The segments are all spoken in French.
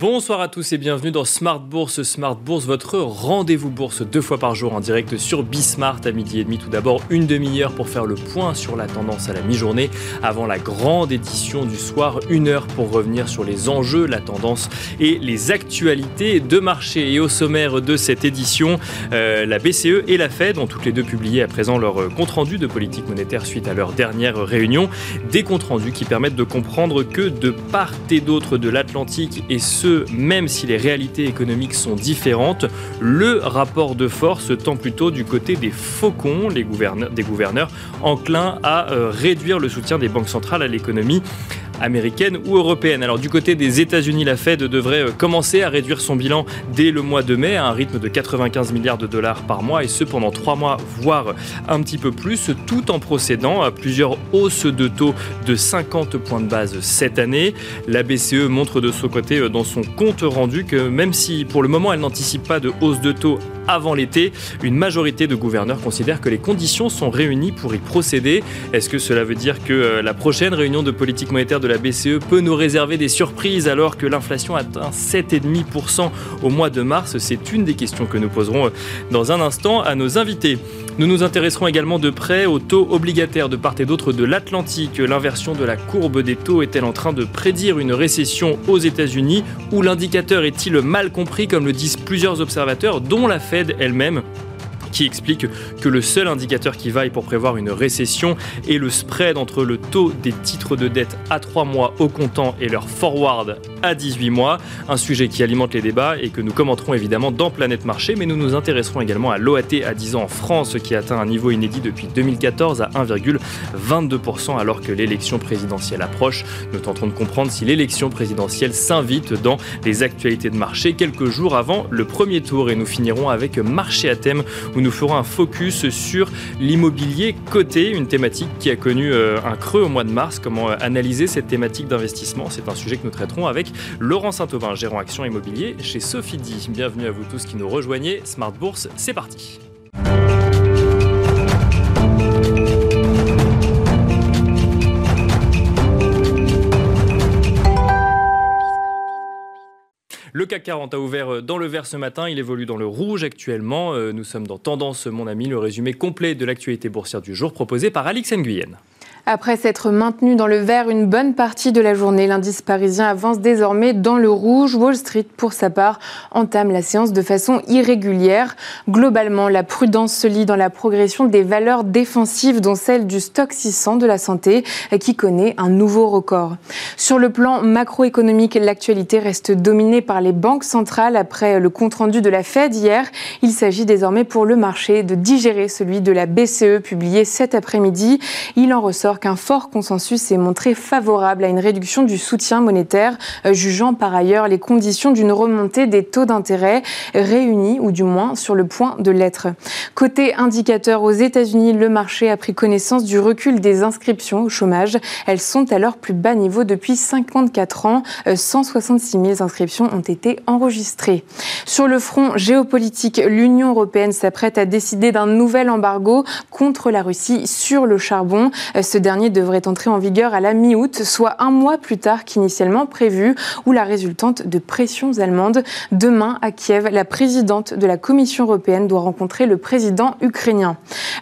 Bonsoir à tous et bienvenue dans Smart Bourse. Smart Bourse, votre rendez-vous bourse deux fois par jour en direct sur Bismart à midi et demi. Tout d'abord, une demi-heure pour faire le point sur la tendance à la mi-journée avant la grande édition du soir. Une heure pour revenir sur les enjeux, la tendance et les actualités de marché. Et au sommaire de cette édition, euh, la BCE et la Fed ont toutes les deux publié à présent leur compte rendu de politique monétaire suite à leur dernière réunion. Des comptes rendus qui permettent de comprendre que de part et d'autre de l'Atlantique et ce, même si les réalités économiques sont différentes, le rapport de force tend plutôt du côté des faucons, des gouverneurs enclins à euh, réduire le soutien des banques centrales à l'économie américaine ou européenne. Alors du côté des États-Unis, la Fed devrait euh, commencer à réduire son bilan dès le mois de mai à un rythme de 95 milliards de dollars par mois et ce pendant trois mois, voire un petit peu plus, tout en procédant à plusieurs hausses de taux de 50 points de base cette année. La BCE montre de son côté euh, dans son compte rendu que même si pour le moment elle n'anticipe pas de hausse de taux avant l'été, une majorité de gouverneurs considèrent que les conditions sont réunies pour y procéder. Est-ce que cela veut dire que euh, la prochaine réunion de politique monétaire de la BCE peut nous réserver des surprises alors que l'inflation atteint 7,5% au mois de mars C'est une des questions que nous poserons euh, dans un instant à nos invités. Nous nous intéresserons également de près aux taux obligataires de part et d'autre de l'Atlantique. L'inversion de la courbe des taux est-elle en train de prédire une récession aux États-Unis ou l'indicateur est-il mal compris comme le disent plusieurs observateurs dont la Fed elle-même qui explique que le seul indicateur qui vaille pour prévoir une récession est le spread entre le taux des titres de dette à 3 mois au comptant et leur forward à 18 mois. Un sujet qui alimente les débats et que nous commenterons évidemment dans Planète Marché, mais nous nous intéresserons également à l'OAT à 10 ans en France qui atteint un niveau inédit depuis 2014 à 1,22% alors que l'élection présidentielle approche. Nous tenterons de comprendre si l'élection présidentielle s'invite dans les actualités de marché quelques jours avant le premier tour et nous finirons avec Marché à thème nous ferons un focus sur l'immobilier coté, une thématique qui a connu euh, un creux au mois de mars. Comment euh, analyser cette thématique d'investissement? C'est un sujet que nous traiterons avec Laurent Saint-Aubin, gérant action immobilier chez Sophie Bienvenue à vous tous qui nous rejoignez. Smart Bourse, c'est parti. Le CAC 40 a ouvert euh, dans le vert ce matin, il évolue dans le rouge actuellement. Euh, nous sommes dans Tendance, mon ami, le résumé complet de l'actualité boursière du jour proposé par Alix Nguyen. Après s'être maintenu dans le vert une bonne partie de la journée, l'indice parisien avance désormais dans le rouge. Wall Street, pour sa part, entame la séance de façon irrégulière. Globalement, la prudence se lit dans la progression des valeurs défensives, dont celle du stock 600 de la santé, qui connaît un nouveau record. Sur le plan macroéconomique, l'actualité reste dominée par les banques centrales après le compte-rendu de la Fed hier. Il s'agit désormais pour le marché de digérer celui de la BCE publié cet après-midi. Il en ressort qu'un fort consensus s'est montré favorable à une réduction du soutien monétaire, euh, jugeant par ailleurs les conditions d'une remontée des taux d'intérêt réunis ou du moins sur le point de l'être. Côté indicateur aux États-Unis, le marché a pris connaissance du recul des inscriptions au chômage. Elles sont à leur plus bas niveau depuis 54 ans. 166 euh, 000 inscriptions ont été enregistrées. Sur le front géopolitique, l'Union européenne s'apprête à décider d'un nouvel embargo contre la Russie sur le charbon. Euh, dernier devrait entrer en vigueur à la mi-août, soit un mois plus tard qu'initialement prévu, ou la résultante de pressions allemandes. Demain, à Kiev, la présidente de la Commission européenne doit rencontrer le président ukrainien.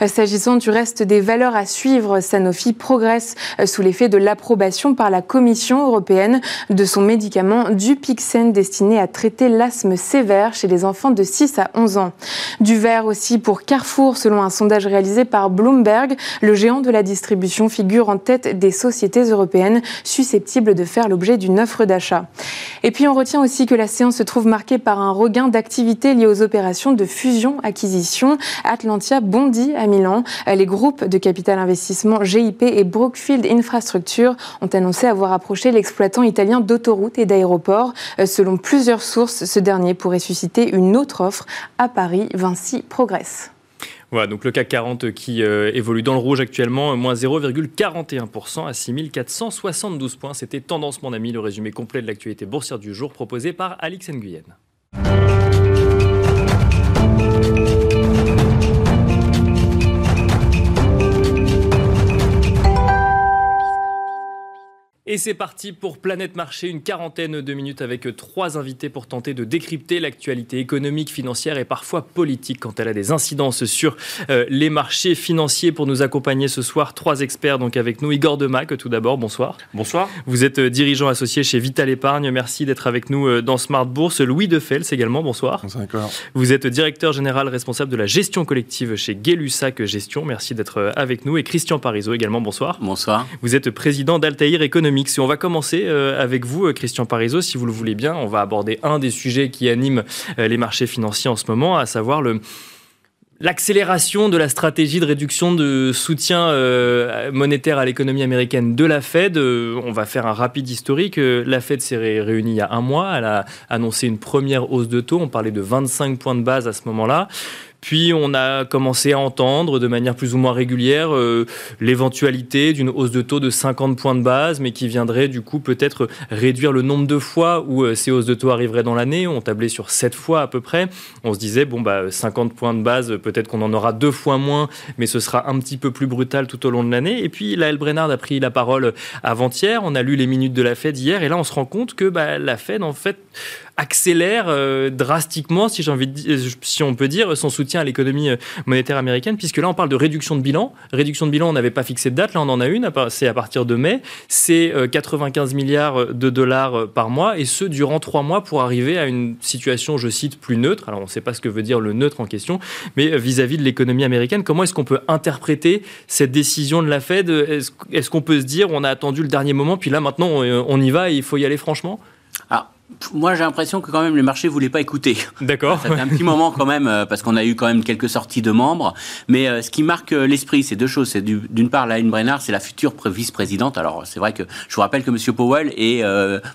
S'agissant du reste des valeurs à suivre, Sanofi progresse sous l'effet de l'approbation par la Commission européenne de son médicament Dupixen destiné à traiter l'asthme sévère chez les enfants de 6 à 11 ans. Du vert aussi pour Carrefour, selon un sondage réalisé par Bloomberg, le géant de la distribution figure en tête des sociétés européennes susceptibles de faire l'objet d'une offre d'achat. Et puis on retient aussi que la séance se trouve marquée par un regain d'activité lié aux opérations de fusion-acquisition. Atlantia bondit à Milan. Les groupes de capital investissement GIP et Brookfield Infrastructure ont annoncé avoir approché l'exploitant italien d'autoroutes et d'aéroports. Selon plusieurs sources, ce dernier pourrait susciter une autre offre à Paris. Vinci progresse. Voilà, donc le CAC 40 qui euh, évolue dans le rouge actuellement, moins 0,41% à 6472 points. C'était Tendance, mon ami, le résumé complet de l'actualité boursière du jour proposé par Alix Nguyen. Et c'est parti pour Planète Marché, une quarantaine de minutes avec trois invités pour tenter de décrypter l'actualité économique, financière et parfois politique quand elle a des incidences sur euh, les marchés financiers. Pour nous accompagner ce soir, trois experts donc avec nous. Igor Demac, tout d'abord, bonsoir. Bonsoir. Vous êtes euh, dirigeant associé chez Vital Épargne. Merci d'être avec nous euh, dans Smart Bourse. Louis Defels également, bonsoir. Bonsoir. Vous êtes directeur général responsable de la gestion collective chez Gay-Lussac Gestion. Merci d'être avec nous. Et Christian Parizeau également, bonsoir. Bonsoir. Vous êtes président d'Altaïr Économie on va commencer euh, avec vous, euh, Christian Parizeau, si vous le voulez bien. On va aborder un des sujets qui animent euh, les marchés financiers en ce moment, à savoir L'accélération de la stratégie de réduction de soutien monétaire à l'économie américaine de la Fed, on va faire un rapide historique. La Fed s'est réunie il y a un mois, elle a annoncé une première hausse de taux, on parlait de 25 points de base à ce moment-là. Puis on a commencé à entendre de manière plus ou moins régulière euh, l'éventualité d'une hausse de taux de 50 points de base, mais qui viendrait du coup peut-être réduire le nombre de fois où euh, ces hausses de taux arriveraient dans l'année. On tablait sur 7 fois à peu près. On se disait, bon, bah, 50 points de base, peut-être qu'on en aura deux fois moins, mais ce sera un petit peu plus brutal tout au long de l'année. Et puis Laël Brennard a pris la parole avant-hier. On a lu les minutes de la Fed hier, et là on se rend compte que bah, la Fed, en fait, accélère euh, drastiquement, si j'ai envie de, si on peut dire, son soutien à l'économie euh, monétaire américaine, puisque là on parle de réduction de bilan. Réduction de bilan, on n'avait pas fixé de date, là on en a une, c'est à partir de mai. C'est 95 euh, milliards de dollars par mois, et ce durant trois mois pour arriver à une situation, je cite, plus neutre. Alors on ne sait pas ce que veut dire le neutre en question, mais vis-à-vis de l'économie américaine, comment est-ce qu'on peut interpréter cette décision de la Fed? Est-ce qu'on peut se dire, on a attendu le dernier moment, puis là maintenant on, y va et il faut y aller franchement? Ah, moi, j'ai l'impression que quand même les marchés voulaient pas écouter. D'accord. Ça fait un petit moment quand même euh, parce qu'on a eu quand même quelques sorties de membres. Mais euh, ce qui marque euh, l'esprit, c'est deux choses. C'est d'une part, Laine Brennard, c'est la future vice-présidente. Alors, c'est vrai que je vous rappelle que Monsieur Powell est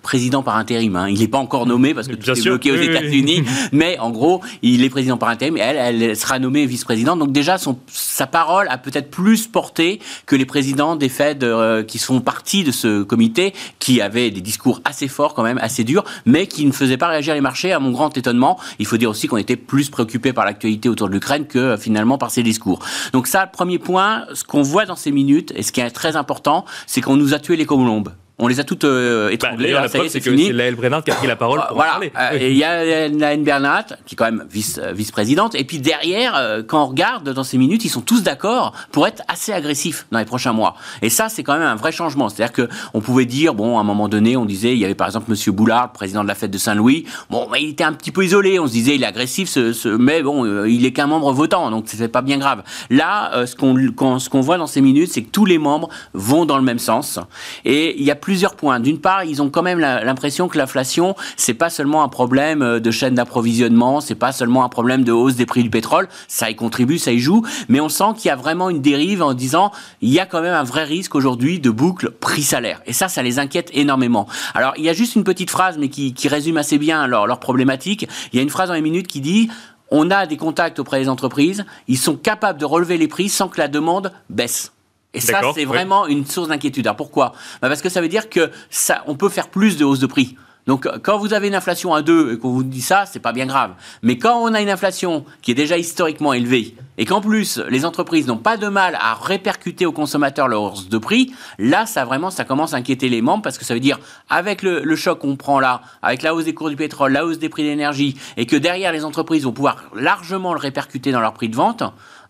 président par intérim. Hein. Il n'est pas encore nommé parce que tout est bloqué aux États-Unis. Mais en gros, il est président par intérim et elle, elle sera nommée vice-présidente. Donc déjà, son, sa parole a peut-être plus porté que les présidents des Fed qui sont partis de ce comité, qui avaient des discours assez forts quand même, assez durs mais qui ne faisait pas réagir les marchés, à mon grand étonnement. Il faut dire aussi qu'on était plus préoccupé par l'actualité autour de l'Ukraine que euh, finalement par ces discours. Donc ça, premier point, ce qu'on voit dans ces minutes, et ce qui est très important, c'est qu'on nous a tué les colombes. On les a toutes euh, bah, étranglées. la preuve, c'est que c'est Laëlle Brennard qui a pris la parole pour voilà. parler. Euh, il y a Laëlle Bernat, qui est quand même vice, euh, vice-présidente. Et puis derrière, euh, quand on regarde dans ces minutes, ils sont tous d'accord pour être assez agressifs dans les prochains mois. Et ça, c'est quand même un vrai changement. C'est-à-dire que on pouvait dire, bon, à un moment donné, on disait, il y avait par exemple Monsieur Boulard, président de la fête de Saint-Louis. Bon, bah, il était un petit peu isolé. On se disait, il est agressif, ce, ce, mais bon, il est qu'un membre votant, donc c'est pas bien grave. Là, ce qu'on ce qu'on voit dans ces minutes, c'est que tous les membres vont dans le même sens. Et il y a plusieurs points. D'une part, ils ont quand même l'impression que l'inflation, c'est pas seulement un problème euh, de chaîne d'approvisionnement, c'est pas seulement un problème de hausse des prix du pétrole, ça y contribue, ça y joue, mais on sent qu'il y a vraiment une dérive en disant il y a quand même un vrai risque aujourd'hui de boucle prix-salaire. Et ça, ça les inquiète énormément. Alors, il y a juste une petite phrase, mais qui, résume assez bien leur, leur problématique. Il y a une phrase dans les minutes qui dit on a des contacts auprès des entreprises, ils sont capables de relever les prix sans que la demande baisse. Et ça, c'est vraiment une source d'inquiétude. Alors pourquoi? Bah Parce que ça veut dire que ça, on peut faire plus de hausse de prix. Donc, quand vous avez une inflation à 2 et qu'on vous dit ça, c'est pas bien grave. Mais quand on a une inflation qui est déjà historiquement élevée et qu'en plus les entreprises n'ont pas de mal à répercuter aux consommateurs leur hausse de prix, là, ça vraiment, ça commence à inquiéter les membres parce que ça veut dire avec le, le choc qu'on prend là, avec la hausse des cours du pétrole, la hausse des prix d'énergie, et que derrière les entreprises vont pouvoir largement le répercuter dans leur prix de vente.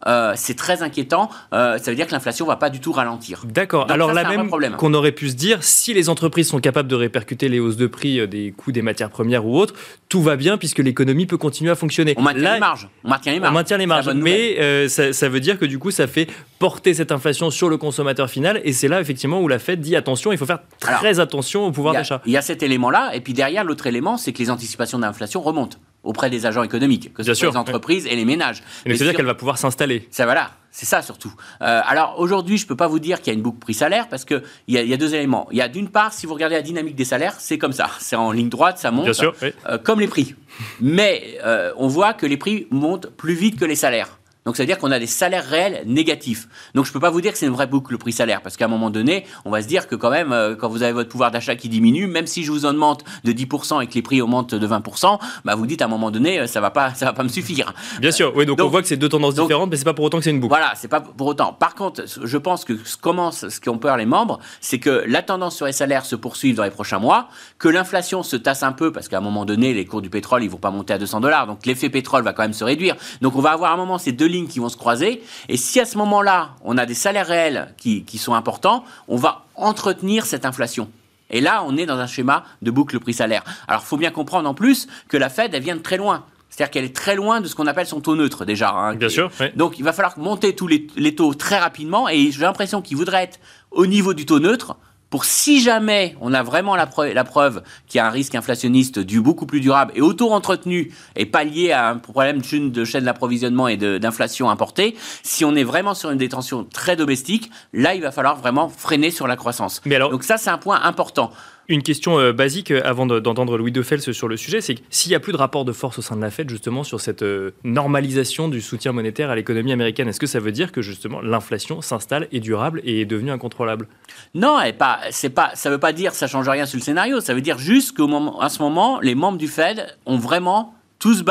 Euh, c'est très inquiétant. Euh, ça veut dire que l'inflation va pas du tout ralentir. D'accord. Alors la même qu'on aurait pu se dire, si les entreprises sont capables de répercuter les hausses de prix euh, des coûts des matières premières ou autres, tout va bien puisque l'économie peut continuer à fonctionner. On maintient les marges. On maintient les marges. On maintient les marges. Mais ça, veut dire que du coup, ça fait porter cette inflation sur le consommateur final. Et c'est là effectivement où la Fed dit attention, il faut faire très attention au pouvoir d'achat. Il y a cet élément-là. Et puis derrière, l'autre élément, c'est que les anticipations d'inflation remontent auprès des agents économiques, que ce soit les entreprises et les ménages. Mais c'est-à-dire qu'elle va pouvoir s'installer. Ça voilà, c'est ça surtout. Euh, alors aujourd'hui, je ne peux pas vous dire qu'il y a une boucle prix-salaire parce qu'il y, y, a deux éléments. Il y a d'une part, si vous regardez la dynamique des salaires, c'est comme ça, c'est en ligne droite, ça monte, Bien sûr, euh, comme les prix. Mais euh, on voit que les prix montent plus vite que les salaires. Donc, ça veut dire qu'on a des salaires réels négatifs. Donc, je ne peux pas vous dire que c'est une vraie boucle prix-salaire, parce qu'à un moment donné, on va se dire que quand même, euh, quand vous avez votre pouvoir d'achat qui diminue, même si je vous en demande de 10% et que les prix augmentent de 20%, bah, vous dites à un moment donné, euh, ça va pas, ça va pas me suffire. Bien sûr, oui, donc, on voit que c'est deux tendances différentes, mais c'est pas pour autant que c'est une boucle. Voilà, c'est pas pour autant. Par contre, je pense que ce, commence, ce qu'ont peur les membres, c'est que la tendance sur les salaires se poursuive dans les prochains mois, que l'inflation se tasse un peu, parce qu'à un moment donné, les cours du pétrole, ils vont pas monter à 200 dollars, donc l'effet pétrole va quand même se réduire. Donc, on va avoir à un moment ces deux lignes qui vont se croiser et si à ce moment-là, on a des salaires réels qui, sont importants, on va entretenir cette inflation. Et là, on est dans un schéma de boucle prix-salaire. Alors, il faut bien comprendre en plus que la Fed, elle vient de très loin. C'est-à-dire qu'elle est très loin de ce qu'on appelle son taux neutre déjà. Hein. Bien sûr. Donc il va falloir monter tous les, les taux très rapidement et j'ai l'impression qu'il voudrait être au niveau du taux neutre pour si jamais on a vraiment la, preuve, la preuve qu'il y a un risque inflationniste du beaucoup plus durable et auto-entretenu et pas lié à un problème de chaîne d'approvisionnement et d'inflation importée, si on est vraiment sur une détention très domestique, là il va falloir vraiment freiner sur la croissance. Mais alors, Donc ça c'est un point important. Une question euh, basique euh, avant d'entendre Louis Defels sur le sujet, c'est que s'il n'y a plus de rapport de force au sein de la Fed, justement, sur cette euh, normalisation du soutien monétaire à l'économie américaine, est-ce que ça veut dire que, justement, l'inflation s'installe, est durable et est devenue incontrôlable? Non, pas, ça ne veut pas dire que ça change rien sur le scénario. Ça veut dire juste qu'à ce moment, les membres du Fed ont vraiment tous,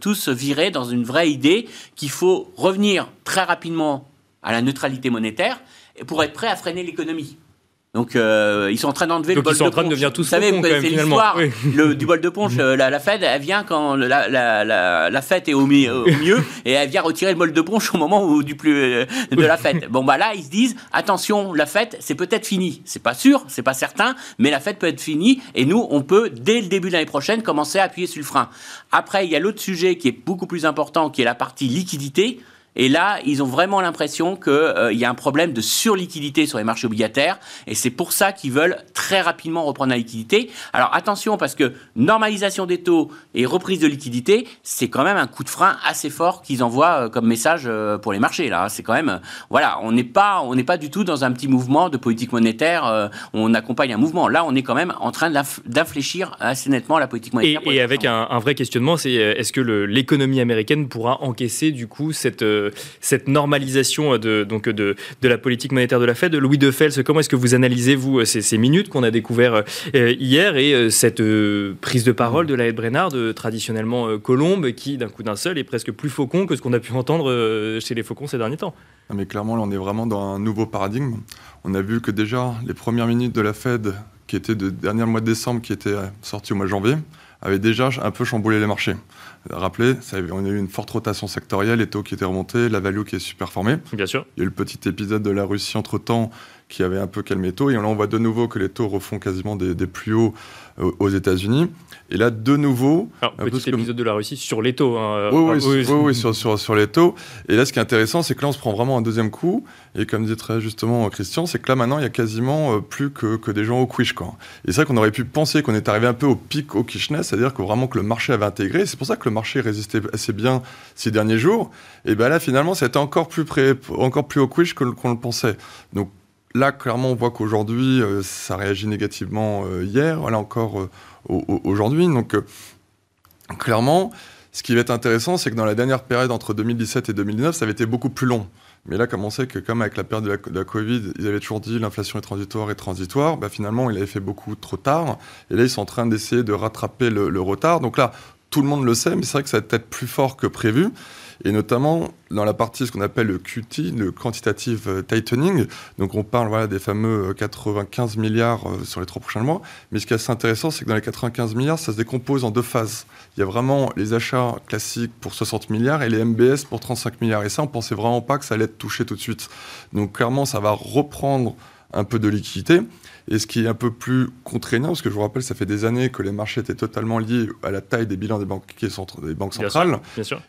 tous viré dans une vraie idée qu'il faut revenir très rapidement à la neutralité monétaire pour être prêt à freiner l'économie. Donc euh, ils sont en train d'enlever le bol de ponche. Ils sont en train de devenir tous Vous savez, c'est l'histoire du bol de ponche. Euh, la, Fed, elle vient quand la, la, la, fête est au, mieux et elle vient retirer le bol de ponche au moment où, du plus euh, de la fête. Bon bah là, ils se disent attention, la fête, c'est peut-être fini. C'est pas sûr, c'est pas certain, mais la fête peut être finie et nous, on peut dès le début de l'année prochaine commencer à appuyer sur le frein. Après, il y a l'autre sujet qui est beaucoup plus important, qui est la partie liquidité. Et là, ils ont vraiment l'impression qu'il euh, y a un problème de surliquidité sur les marchés obligataires. Et c'est pour ça qu'ils veulent très rapidement reprendre la liquidité. Alors attention, parce que normalisation des taux et reprise de liquidité, c'est quand même un coup de frein assez fort qu'ils envoient euh, comme message euh, pour les marchés. Là, c'est quand même, voilà, on n'est pas, on n'est pas du tout dans un petit mouvement de politique monétaire. on accompagne un mouvement. Là, on est quand même en train d'infléchir assez nettement la politique monétaire. Et, avec un, un, vrai questionnement, c'est est-ce que l'économie américaine pourra encaisser du coup cette cette normalisation euh, de, donc de, de, la politique monétaire de la Fed. Louis de Fels, comment est-ce que vous analysez, vous, euh, ces, minutes qu'on a découvert euh, hier et cette prise de parole de la Ed traditionnellement colombe, qui, d'un coup d'un seul, est presque plus faucon que ce qu'on a pu entendre chez les faucons ces derniers temps? Mais clairement, là, on est vraiment dans un nouveau paradigme. On a vu que déjà, les premières minutes de la Fed, qui étaient de dernier mois de décembre, qui étaient sorties au mois de janvier, avaient déjà un peu chamboulé les marchés. Rappelez, on a eu une forte rotation sectorielle, les taux qui étaient remontés, la value qui est super formée. Bien sûr. Il y a eu le petit épisode de la Russie entre-temps qui avait un peu calmé les taux. Et là, on voit de nouveau que les taux refont quasiment des, plus hauts euh, aux États-Unis. Et là, de nouveau. Alors, petit épisode de la Russie sur les taux. Hein, oui, oui, oui, sur, sur, sur, les taux. Et là, ce qui est intéressant, c'est que là, on se prend vraiment un deuxième coup. Et comme dit très justement Christian, c'est que là, maintenant, il y a quasiment euh, plus que, que des gens au quiche. Quoi. Et c'est vrai qu'on aurait pu penser qu'on est arrivé un peu au pic au quichness, c'est-à-dire que vraiment que le marché avait intégré. C'est pour ça que le marché résistait assez bien ces derniers jours. Et bien là, finalement, c'était encore plus, près, encore plus au quiche qu'on le pensait. Donc, Là, clairement, on voit qu'aujourd'hui, euh, ça réagit négativement euh, hier, voilà encore euh, aujourd'hui. Donc, clairement, ce qui va être intéressant, c'est que dans la dernière période entre 2017 et 2019, ça avait été beaucoup plus long. Mais là, comme on sait que comme avec la période de la, Covid, ils avaient toujours dit l'inflation est transitoire et transitoire, bah, finalement, il avait fait beaucoup trop tard. Et là, ils sont en train d'essayer de rattraper le, le, retard. Donc là, tout le monde le sait, mais c'est vrai que ça va être plus fort que prévu et notamment dans la partie ce qu'on appelle le QT, le quantitative tightening. Donc on parle voilà, des fameux 95 euh, milliards euh, sur les trois prochains mois. Mais ce qui est assez intéressant, c'est que dans les 95 milliards, ça se décompose en deux phases. Il y a vraiment les achats classiques pour 60 milliards et les MBS pour 35 milliards. Et ça, on pensait vraiment pas que ça allait être touché tout de suite. Donc clairement, ça va reprendre un peu de liquidité. Et ce qui est un peu plus contraignant, parce que je vous rappelle, ça fait des années que les marchés étaient totalement liés à la taille des bilans des banques, des banques centrales.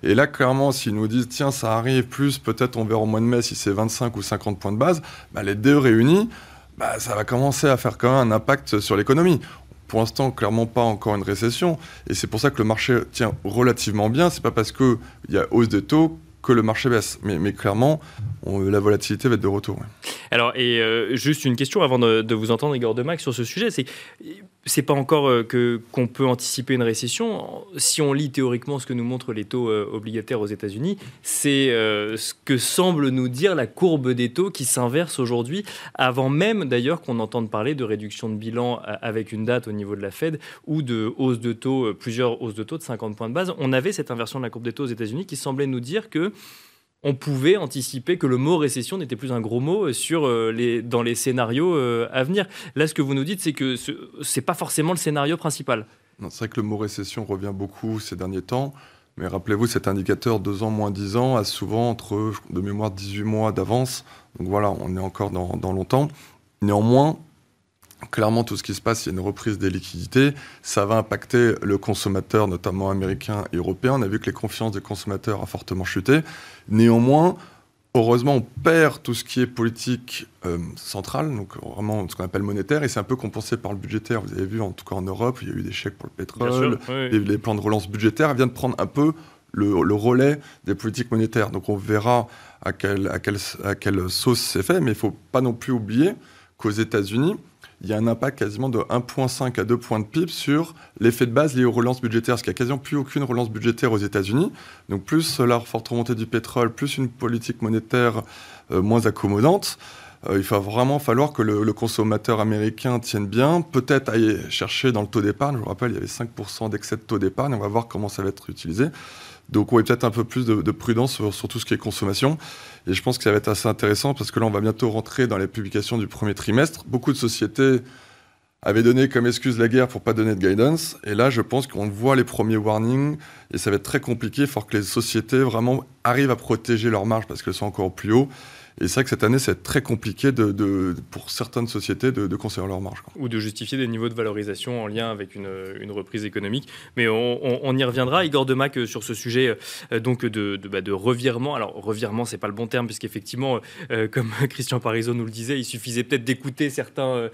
Et là, clairement, s'ils nous disent, tiens, ça arrive plus, peut-être on verra au mois de mai si c'est 25 ou 50 points de base, bah, les deux réunis, bah, ça va commencer à faire quand même un impact sur l'économie pour l'instant, clairement pas encore une récession. Et c'est pour ça que le marché tient relativement bien. C'est pas parce qu'il y a hausse des taux que le marché baisse. Mais, clairement, la volatilité va être de retour. Alors, et euh, juste une question avant de, vous entendre, Igor Demac, sur ce sujet, c'est c'est pas encore euh, que qu'on peut anticiper une récession. Si on lit théoriquement ce que nous montrent les taux euh, obligataires aux États-Unis, c'est euh, ce que semble nous dire la courbe des taux qui s'inverse aujourd'hui, avant même d'ailleurs qu'on entende parler de réduction de bilan avec une date au niveau de la Fed ou de hausse de taux, plusieurs hausses de taux de 50 points de base. On avait cette inversion de la courbe des taux aux États-Unis qui semblait nous dire que on pouvait anticiper que le mot récession n'était plus un gros mot sur, euh, les, dans les scénarios euh, à venir. Là, ce que vous nous dites, c'est que ce n'est pas forcément le scénario principal. C'est vrai que le mot récession revient beaucoup ces derniers temps. Mais rappelez-vous, cet indicateur 2 ans moins 10 ans a souvent entre, de mémoire, 18 mois d'avance. Donc voilà, on est encore dans, dans longtemps. Néanmoins, clairement, tout ce qui se passe, il y a une reprise des liquidités. Ça va impacter le consommateur, notamment américain et européen. On a vu que les confiances des consommateurs a fortement chuté. Néanmoins, heureusement, on perd tout ce qui est politique euh, centrale, donc vraiment ce qu'on appelle monétaire, et c'est un peu compensé par le budgétaire. Vous avez vu, en tout cas en Europe, il y a eu des chèques pour le pétrole, les, plans de relance budgétaire viennent prendre un peu le, relais des politiques monétaires. Donc on verra à quelle, à quelle, à quelle sauce c'est fait, mais il ne faut pas non plus oublier qu'aux États-Unis, il y a un impact quasiment de 1,5 à 2 points de PIB sur l'effet de base lié aux relances budgétaires, parce qu'il n'y a quasiment plus aucune relance budgétaire aux États-Unis. Donc plus la forte remontée du pétrole, plus une politique monétaire euh, moins accommodante. Euh, il va vraiment falloir que le, consommateur américain tienne bien, peut-être aille chercher dans le taux d'épargne. Je vous rappelle, il y avait 5% d'excès de taux d'épargne. On va voir comment ça va être utilisé. Donc, oui, peut-être un peu plus de, prudence sur, tout ce qui est consommation. Et je pense que ça va être assez intéressant parce que là, on va bientôt rentrer dans les publications du premier trimestre. Beaucoup de sociétés avaient donné comme excuse la guerre pour pas donner de guidance. Et là, je pense qu'on voit les premiers warnings et ça va être très compliqué. Il faut que les sociétés vraiment arrivent à protéger leurs marges parce qu'elles sont encore plus haut. Et c'est vrai que cette année, c'est très compliqué de, pour certaines sociétés de, conserver leur marge. Ou de justifier des niveaux de valorisation en lien avec une, reprise économique. Mais on, y reviendra. Igor Demac, euh, sur ce sujet euh, donc de, bah, de, revirement. Alors, revirement, c'est pas le bon terme, puisqu'effectivement, euh, comme Christian Parizeau nous le disait, il suffisait peut-être d'écouter certains,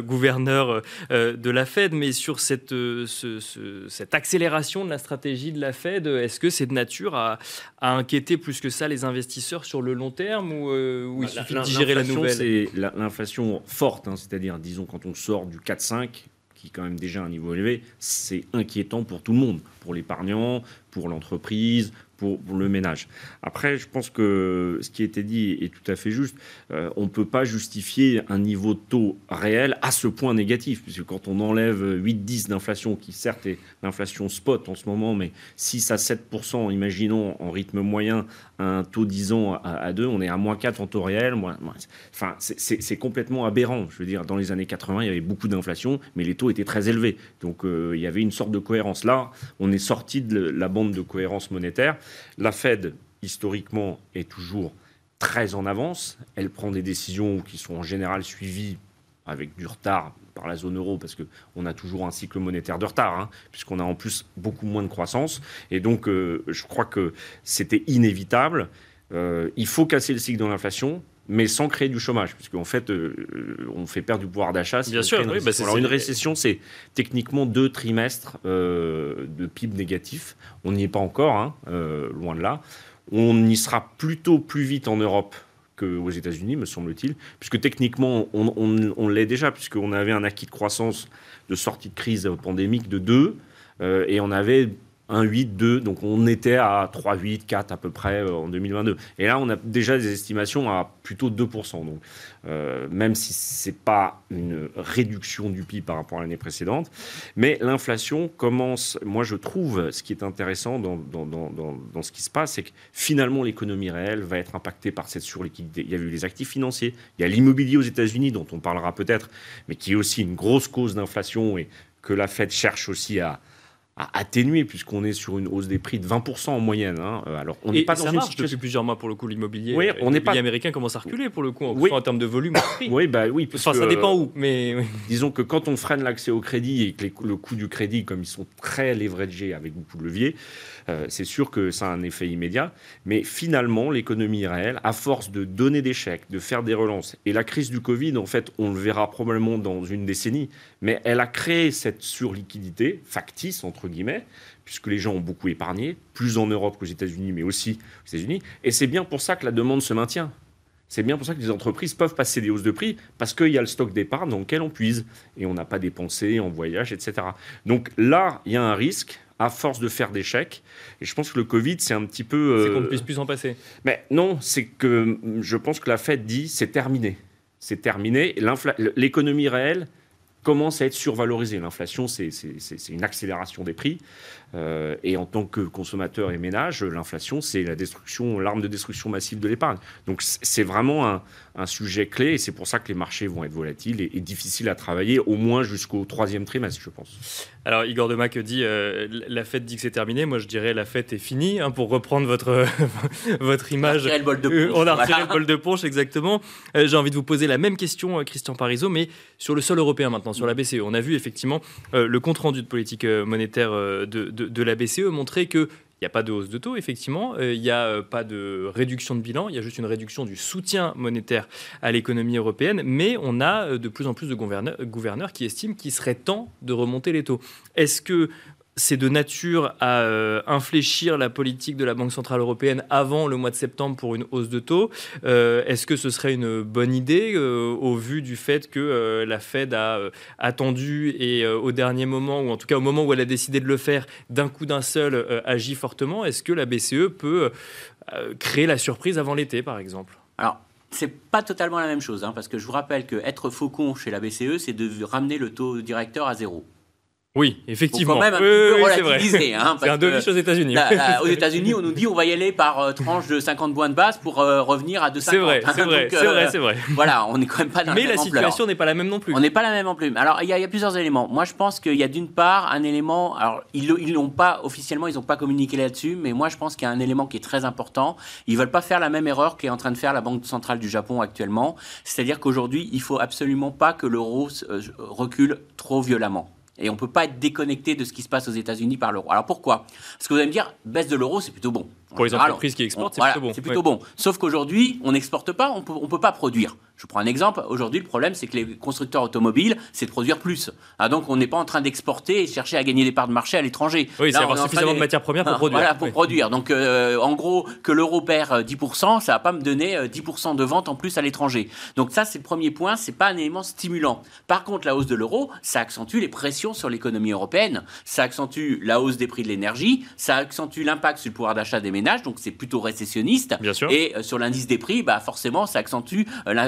gouverneurs de la Fed. Mais sur cette, ce, cette accélération de la stratégie de la Fed, est-ce que c'est de nature à inquiéter plus que ça les investisseurs sur le long terme ou euh, il bah, suffit de digérer la nouvelle? l'inflation forte, hein, c'est-à-dire, disons, quand on sort du 4-5, qui est quand même déjà un niveau élevé, c'est inquiétant pour tout le monde, pour l'épargnant, pour l'entreprise, pour, le ménage. Après, je pense que ce qui été dit est tout à fait juste. Euh, on ne peut pas justifier un niveau de taux réel à ce point négatif, puisque quand on enlève 8-10 d'inflation, qui certes est l'inflation spot en ce moment, mais 6 à 7%, imaginons en rythme moyen, un taux 10 ans à, 2, on est à moins 4 en taux réel. enfin, c'est complètement aberrant. Je veux dire, dans les années 80, il y avait beaucoup d'inflation, mais les taux étaient très élevés. Donc euh, il y avait une sorte de cohérence. Là, on est sorti de la bande de cohérence monétaire. La Fed, historiquement, est toujours très en avance. Elle prend des décisions qui sont en général suivies avec du retard par la zone euro, parce qu'on a toujours un cycle monétaire de retard, hein, puisqu'on a en plus beaucoup moins de croissance. Et donc, euh, je crois que c'était inévitable. Euh, il faut casser le cycle de l'inflation mais sans créer du chômage, puisqu'en en fait, euh, on fait perdre du pouvoir d'achat. Bien sûr, oui, bah, Alors, une récession, c'est techniquement deux trimestres euh, de PIB négatif. On n'y est pas encore, hein, euh, loin de là. On y sera plutôt plus vite en Europe qu'aux États-Unis, me semble-t-il, puisque techniquement, on, on l'est déjà, puisqu'on avait un acquis de croissance de sortie de crise pandémique de 2, et on avait 1,8, 2, donc on était à 3,8, 4 à peu près euh, en 2022. Et là, on a déjà des estimations à plutôt 2%. Donc, euh, même si ce n'est pas une réduction du PIB par rapport à l'année précédente, mais l'inflation commence, moi je trouve, ce qui est intéressant dans, dans ce qui se passe, c'est que finalement l'économie réelle va être impactée par cette surliquidité. Il y a eu les actifs financiers, il y a l'immobilier aux États-Unis, dont on parlera peut-être, mais qui est aussi une grosse cause d'inflation et que la Fed cherche aussi à, à atténuer puisqu'on est sur une hausse des prix de 20% en moyenne. Hein. Euh, alors on n'est pas dans une situation depuis plusieurs mois pour le coup l'immobilier. Oui, on n'est pas américain commence à reculer pour le coup en, en termes de volume. Oui, bah oui. enfin, ça dépend où, mais disons que quand on freine l'accès au crédit et que le coût du crédit, comme ils sont très leveragés avec beaucoup de leviers, euh, c'est sûr que ça a un effet immédiat. Mais finalement, l'économie réelle, à force de donner des chèques, de faire des relances, et la crise du Covid, en fait, on le verra probablement dans une décennie, mais elle a créé cette surliquidité factice entre guillemets, puisque les gens ont beaucoup épargné, plus en Europe qu'aux États-Unis, mais aussi aux États-Unis. Et c'est bien pour ça que la demande se maintient. C'est bien pour ça que les entreprises peuvent passer des hausses de prix, parce qu'il y a le stock d'épargne dans lequel on puise, et on n'a pas dépensé en voyage, etc. Donc là, il y a un risque à force de faire des chèques. Et je pense que le Covid, c'est un petit peu... C'est qu'on ne puisse plus en passer. Mais non, c'est que je pense que la Fed dit c'est terminé. C'est terminé. L'économie réelle commence à être survalorisée. L'inflation, c'est une accélération des prix. Euh, et en tant que consommateur et ménage, l'inflation, c'est la destruction, l'arme de destruction massive de l'épargne. Donc c'est vraiment un, un, sujet clé et c'est pour ça que les marchés vont être volatiles et, difficiles à travailler, au moins jusqu'au troisième trimestre, je pense. Alors Igor Demac dit euh, la fête dit que c'est terminé. Moi, je dirais la fête est finie, hein, pour reprendre votre, votre image. On a retiré le bol de euh, ponche. on a retiré le bol de ponche, exactement. J'ai envie de vous poser la même question, Christian Parizeau, mais sur le sol européen maintenant, sur la BCE. On a vu effectivement le compte-rendu de politique monétaire de de, la BCE montrait que il n'y a pas de hausse de taux, effectivement. Euh, il n'y a euh, pas de réduction de bilan. Il y a juste une réduction du soutien monétaire à l'économie européenne. Mais on a euh, de plus en plus de gouverneurs qui estiment qu'il serait temps de remonter les taux. Est-ce que c'est de nature à euh, infléchir la politique de la Banque Centrale Européenne avant le mois de septembre pour une hausse de taux. Euh, est-ce que ce serait une bonne idée euh, au vu du fait que la Fed a attendu et au dernier moment, ou en tout cas au moment où elle a décidé de le faire, d'un coup d'un seul, agit fortement? Est-ce que la BCE peut créer la surprise avant l'été, par exemple? Alors, c'est pas totalement la même chose, hein, parce que je vous rappelle que être faucon chez la BCE, c'est de ramener le taux directeur à zéro. Oui, effectivement. Faut quand même un peu relativiser. Hein, c'est un devis aux États-Unis. aux États-Unis, on nous dit on va y aller par euh, tranche de 50 points de base pour euh, revenir à 2,50. C'est vrai, c'est vrai, c'est vrai, c'est vrai. Voilà, on n'est quand même pas dans Mais la, la situation n'est pas la même non plus. On n'est pas la même non plus. Alors, il y, a plusieurs éléments. Moi, je pense qu'il y a d'une part un élément. Alors, ils n'ont pas officiellement, ils n'ont pas communiqué là-dessus, mais moi, je pense qu'il y a un élément qui est très important. Ils veulent pas faire la même erreur qu'est en train de faire la Banque centrale du Japon actuellement. C'est-à-dire qu'aujourd'hui, il faut absolument pas que l'euro euh, recule trop violemment. Et on ne peut pas être déconnecté de ce qui se passe aux États-Unis par l'euro. Alors pourquoi? Parce que vous allez me dire, baisse de l'euro, c'est plutôt bon. Pour les entreprises qui exportent, c'est plutôt bon. C'est plutôt bon. Sauf qu'aujourd'hui, on n'exporte pas, on ne peut pas produire. Je prends un exemple. Aujourd'hui, le problème, c'est que les constructeurs automobiles, c'est de produire plus. Ah, donc, on n'est pas en train d'exporter et chercher à gagner des parts de marché à l'étranger. Oui, c'est avoir suffisamment de, matières premières pour produire. Voilà, pour produire. Donc, euh, en gros, que l'euro perd 10%, euh, ça va pas me donner 10% euh, de vente en plus à l'étranger. Donc, ça, c'est le premier point. C'est pas un élément stimulant. Par contre, la hausse de l'euro, ça accentue les pressions sur l'économie européenne. Ça accentue la hausse des prix de l'énergie. Ça accentue l'impact sur le pouvoir d'achat des ménages. Donc, c'est plutôt récessionniste. Bien sûr. Et sur l'indice des prix, bah, forcément, ça accentue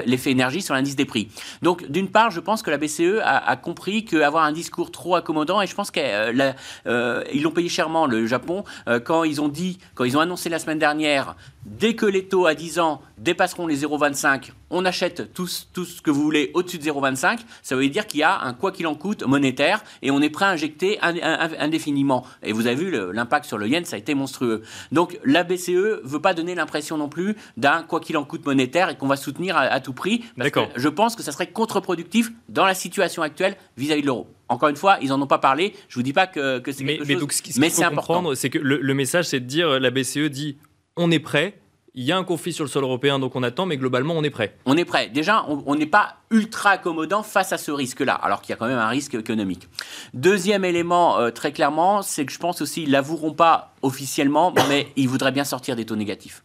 l'effet énergie sur l'indice des prix. Donc, d'une part, je pense que la BCE a, compris qu'avoir un discours trop accommodant, et je pense qu'ils euh, euh, l'ont payé chèrement, le Japon, euh, quand ils ont dit, quand ils ont annoncé la semaine dernière, dès que les taux à 10 ans dépasseront les 0,25, on achète tout, tout, ce que vous voulez au-dessus de 0,25, ça veut dire qu'il y a un quoi qu'il en coûte monétaire et on est prêt à injecter indéfiniment. Et vous avez vu l'impact sur le yen, ça a été monstrueux. Donc la BCE veut pas donner l'impression non plus d'un quoi qu'il en coûte monétaire et qu'on va soutenir à, tout prix. D'accord. Je pense que ça serait contre-productif dans la situation actuelle vis-à-vis de l'euro. Encore une fois, ils n'en ont pas parlé. Je vous dis pas que, c'est quelque mais, chose. Donc, ce qu'il faut comprendre, c'est que le, le message, c'est de dire la BCE dit on est prêt, il y a un conflit sur le sol européen, donc on attend, mais globalement, on est prêt. On est prêt. Déjà, on n'est pas ultra accommodant face à ce risque-là, alors qu'il y a quand même un risque économique. Deuxième élément, euh, très clairement, c'est que je pense aussi, ils l'avoueront pas officiellement, mais ils voudraient bien sortir des taux négatifs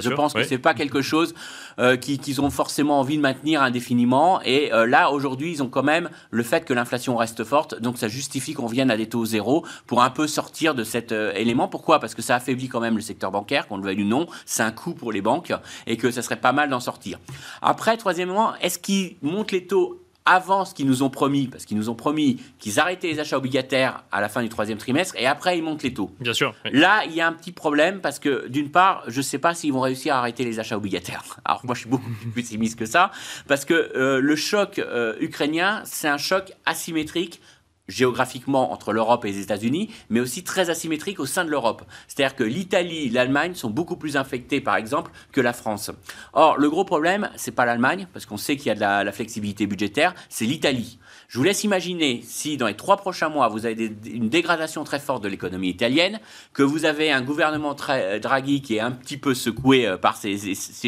je pense que que c'est pas quelque chose euh, qu'ils ont forcément envie de maintenir indéfiniment. Et euh, là, aujourd'hui, ils ont quand même le fait que l'inflation reste forte, donc ça justifie qu'on vienne à des taux zéro pour un peu sortir de cet euh, élément. Pourquoi? Parce que ça affaiblit quand même le secteur bancaire, qu'on le veuille ou non. C'est un coût pour les banques et que ça serait pas mal d'en sortir. Après, troisièmement, est-ce qu'ils montent les taux avant ce qu'ils nous ont promis, parce qu'ils nous ont promis qu'ils arrêtaient les achats obligataires à la fin du troisième trimestre, et après ils montent les taux. Bien sûr. Là, il y a un petit problème, parce que d'une part, je ne sais pas s'ils vont réussir à arrêter les achats obligataires. Alors moi, je suis beaucoup plus pessimiste que ça, parce que euh, le choc euh, ukrainien, c'est un choc asymétrique géographiquement entre l'Europe et les États-Unis, mais aussi très asymétrique au sein de l'Europe. C'est-à-dire que l'Italie, l'Allemagne sont beaucoup plus infectés, par exemple, que la France. Or, le gros problème, c'est pas l'Allemagne, parce qu'on sait qu'il y a de la flexibilité budgétaire, c'est l'Italie. Je vous laisse imaginer si dans les trois prochains mois, vous avez une dégradation très forte de l'économie italienne, que vous avez un gouvernement très, euh, Draghi qui est un petit peu secoué euh, par ces,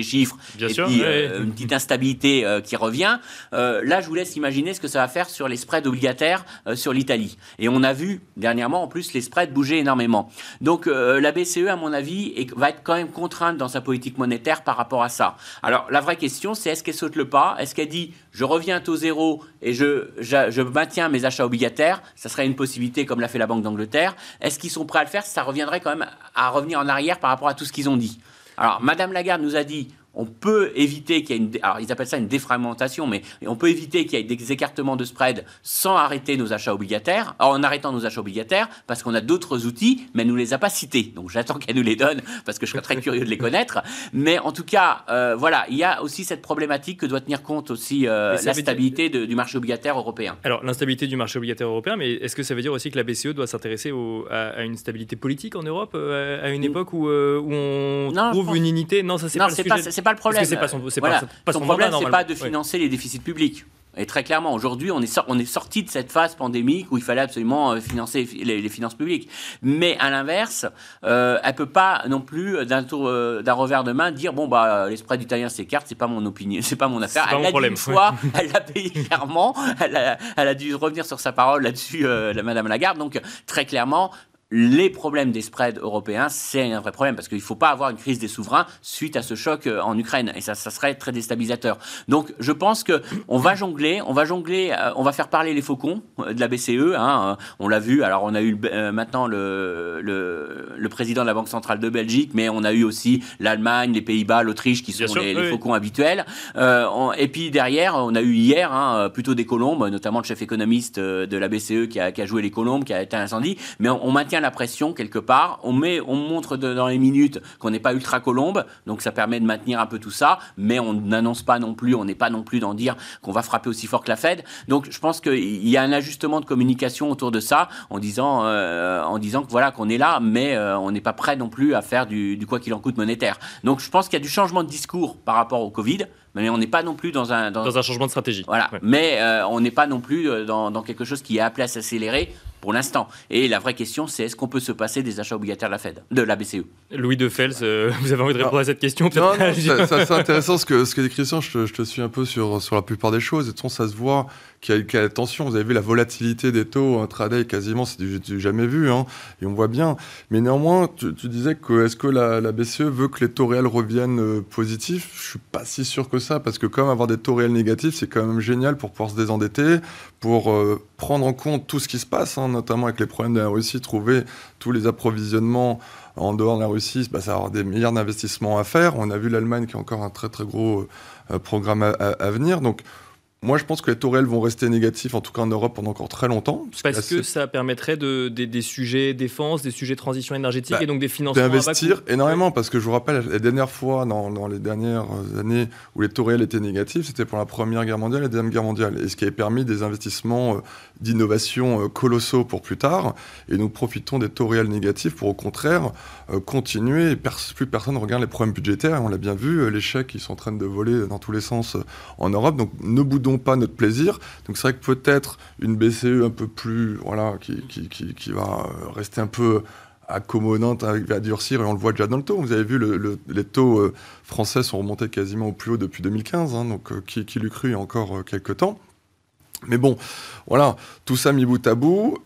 chiffres, et puis euh, une petite instabilité qui revient. là, je vous laisse imaginer ce que ça va faire sur les spreads obligataires sur l'Italie. Et on a vu dernièrement, en plus, les spreads bouger énormément. Donc la BCE, à mon avis, va être quand même contrainte dans sa politique monétaire par rapport à ça. Alors la vraie question, c'est est-ce qu'elle saute le pas? Est-ce qu'elle dit je reviens à taux zéro et je, je, maintiens mes achats obligataires Ça serait une possibilité comme l'a fait la Banque d'Angleterre. Est-ce qu'ils sont prêts à le faire? Ça reviendrait quand même à revenir en arrière par rapport à tout ce qu'ils ont dit. Alors, Madame Lagarde nous a dit on peut éviter qu'il y ait une, alors ils appellent ça une défragmentation, mais on peut éviter qu'il y ait des écartements de spread sans arrêter nos achats obligataires, en arrêtant nos achats obligataires, parce qu'on a d'autres outils, mais elle nous les a pas cités. Donc j'attends qu'elle nous les donne, parce que je serais très curieux de les connaître. Mais en tout cas, euh, voilà, il y a aussi cette problématique que doit tenir compte aussi euh, la stabilité du marché obligataire européen. Alors l'instabilité du marché obligataire européen, mais est-ce que ça veut dire aussi que la BCE doit s'intéresser à, une stabilité politique en Europe, euh, à une époque où, on trouve une unité? Non, ça c'est pas le sujet pas le problème. Parce que c'est pas son, voilà. pas, son problème, c'est pas de financer les déficits publics. Et très clairement, aujourd'hui, on est, on est sorti de cette phase pandémique où il fallait absolument euh, financer les, finances publiques. Mais à l'inverse, euh, elle peut pas non plus d'un tour, euh, d'un revers de main dire bon bah les spreads italiens s'écartent, c'est pas mon opinion, c'est pas mon affaire. Elle l'a dit une fois, elle l'a payé clairement, elle a, elle a, dû revenir sur sa parole là-dessus, la Madame Lagarde. Donc très clairement, les problèmes des spreads européens, c'est un vrai problème parce qu'il ne faut pas avoir une crise des souverains suite à ce choc euh, en Ukraine et ça, ça serait très déstabilisateur. Donc, je pense que on va jongler, on va jongler, euh, on va faire parler les faucons euh, de la BCE. Hein, on l'a vu. Alors, on a eu maintenant le, le, président de la Banque centrale de Belgique, mais on a eu aussi l'Allemagne, les Pays-Bas, l'Autriche qui sont les, faucons habituels. et puis derrière, on a eu hier hein, plutôt des colombes, notamment le chef économiste de la BCE qui a, qui a joué les colombes, qui a été incendie. Mais on maintient la pression quelque part. On, met, on montre dans les minutes qu'on n'est pas ultra colombe, donc ça permet de maintenir un peu tout ça, mais on n'annonce pas non plus, on n'est pas non plus d'en dire qu'on va frapper aussi fort que la Fed. Donc je pense qu'il y a un ajustement de communication autour de ça en disant, euh, en disant que voilà qu'on est là, mais euh, on n'est pas prêt non plus à faire du, du quoi qu'il en coûte monétaire. Donc je pense qu'il y a du changement de discours par rapport au Covid mais on n'est pas non plus dans un dans, un changement de stratégie. Voilà, mais euh, on n'est pas non plus dans, dans, quelque chose qui est appelé à s'accélérer pour l'instant. Et la vraie question, c'est est-ce qu'on peut se passer des achats obligataires de la Fed, de la BCE Louis de Fels, euh, vous avez envie de répondre à cette question Non, c'est intéressant ce que ce que dit Christian. Je te, je te, suis un peu sur sur la plupart des choses. Et de ça se voit qu'il y a, attention. Vous avez vu la volatilité des taux intraday quasiment, c'est du, jamais vu, hein, et on voit bien. Mais néanmoins, tu, disais que est-ce que la, BCE veut que les taux réels reviennent positifs? Je suis pas si sûr que ça parce que comme avoir des taux réels négatifs, c'est quand même génial pour pouvoir se désendetter, pour euh, prendre en compte tout ce qui se passe, hein, notamment avec les problèmes de la Russie, trouver tous les approvisionnements en dehors de la Russie, bah, ça va avoir des milliards d'investissements à faire. On a vu l'Allemagne qui a encore un très très gros euh, programme à, à, venir. Donc moi, je pense que les taux réels vont rester négatifs, en tout cas en Europe, pendant encore très longtemps. Parce, que, ça permettrait de, des, sujets défense, des sujets transition énergétique bah, et donc des financements. D'investir énormément, parce que je vous rappelle, la dernière fois, dans, dans, les dernières années où les taux réels étaient négatifs, c'était pour la Première Guerre mondiale et la Deuxième Guerre mondiale. Et ce qui avait permis des investissements euh, d'innovation euh, colossaux pour plus tard. Et nous profitons des taux réels négatifs pour, au contraire, euh, continuer. Et plus personne ne regarde les problèmes budgétaires. On l'a bien vu, les chèques, ils sont en train de voler dans tous les sens en Europe. Donc ne boudons pas notre plaisir. Donc c'est vrai que peut-être une BCE un peu plus, voilà, qui, qui, qui, va rester un peu accommodante, va durcir, et on le voit déjà dans le taux. Vous avez vu, le, les taux euh, français sont remontés quasiment au plus haut depuis 2015, hein, donc euh, qui, qui l'eût cru encore euh, quelques temps. Mais bon, voilà, tout ça mis bout à bout,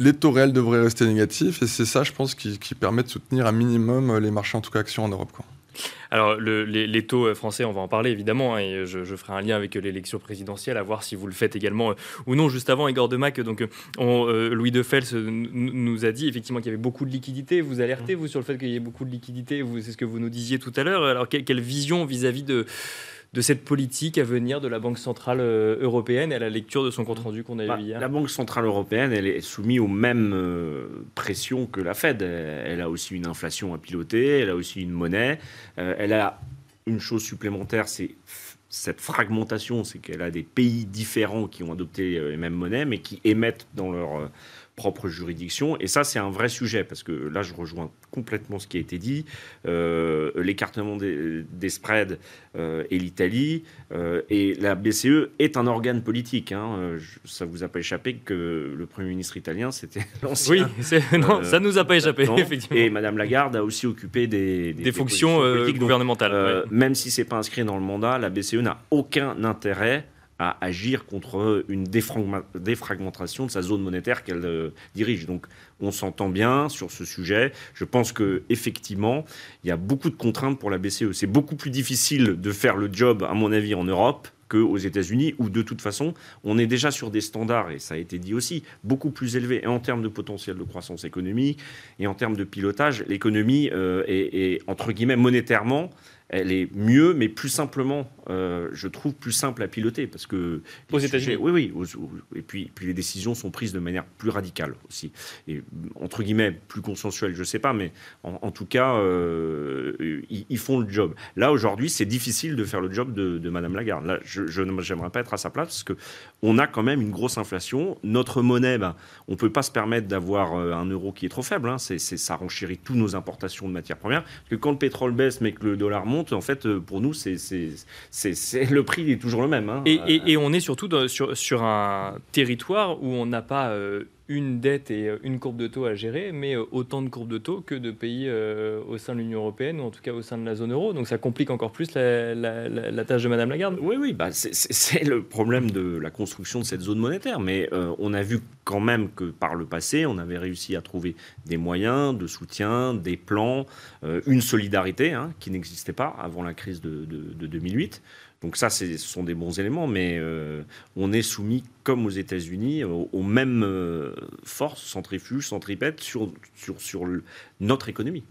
les taux réels devraient rester négatifs, et c'est ça, je pense, qui, qui, permet de soutenir un minimum les marchés, en tout cas actions en Europe. Quoi. Alors, les, taux euh, français, on va en parler évidemment, hein, et je, ferai un lien avec l'élection présidentielle, à voir si vous le faites également euh, ou non. Juste avant, Igor Demac, donc, euh, Louis de Fels nous a dit effectivement qu'il y avait beaucoup de liquidités. Vous alertez, vous, sur le fait qu'il y ait beaucoup de liquidités, c'est ce que vous nous disiez tout à l'heure. Alors, quelle, vision vis à -vis de de cette politique à venir de la Banque Centrale euh, Européenne et à la lecture de son compte-rendu qu'on a bah, eu hier La Banque Centrale Européenne, elle est soumise aux mêmes euh, pressions que la Fed. Elle a aussi une inflation à piloter, elle a aussi une monnaie, euh, elle a une chose supplémentaire, c'est cette fragmentation, c'est qu'elle a des pays différents qui ont adopté les mêmes monnaies, mais qui émettent dans leur propre juridiction. Et ça, c'est un vrai sujet, parce que là, je rejoins complètement ce qui a été dit. Euh, l'écartement des, spreads euh, et l'Italie. Euh, et la BCE est un organe politique. Hein. ça vous a pas échappé que le Premier ministre italien, c'était l'ancien. Oui, non, ça nous a pas échappé, effectivement. Et Madame Lagarde a aussi occupé des, des, fonctions gouvernementales. Même si c'est pas inscrit dans le mandat, la BCE n'a aucun intérêt à agir contre une défragmentation de sa zone monétaire qu'elle euh, dirige. Donc on s'entend bien sur ce sujet. Je pense que effectivement, il y a beaucoup de contraintes pour la BCE. C'est beaucoup plus difficile de faire le job, à mon avis, en Europe qu'aux États-Unis, où de toute façon, on est déjà sur des standards, et ça a été dit aussi, beaucoup plus élevés, et en termes de potentiel de croissance économique, et en termes de pilotage, l'économie euh, est, entre guillemets, monétairement, elle est mieux, mais plus simplement, euh, je trouve plus simple à piloter parce que aux États-Unis, oui, oui, et puis, puis les décisions sont prises de manière plus radicale aussi, et entre guillemets plus consensuelle, je sais pas, mais en, tout cas, euh, ils, font le job. Là aujourd'hui, c'est difficile de faire le job de, de Madame Lagarde. Là, je, n'aimerais pas être à sa place parce que on a quand même une grosse inflation. Notre monnaie, ben, on peut pas se permettre d'avoir euh, un euro qui est trop faible. Hein. C'est, ça renchérit toutes nos importations de matières premières. Parce que quand le pétrole baisse mais que le dollar monte en fait, euh, pour nous, c'est, le prix est toujours le même. Hein. Et, on est surtout sur, sur, un territoire où on n'a pas euh, une dette et euh, une courbe de taux à gérer, mais euh, autant de courbes de taux que de pays euh, au sein de l'Union européenne, ou en tout cas au sein de la zone euro. Donc ça complique encore plus la, tâche de Madame Lagarde. Oui, oui, bah c'est le problème de la construction de cette zone monétaire. Mais on a vu quand même que par le passé, on avait réussi à trouver des moyens de soutien, des plans, une solidarité hein, qui n'existait pas avant la crise de, de 2008. Donc ça, ce sont des bons éléments, mais euh, on est soumis, comme aux États-Unis, aux, mêmes euh, forces centrifuges, centripètes sur, sur, sur notre économie.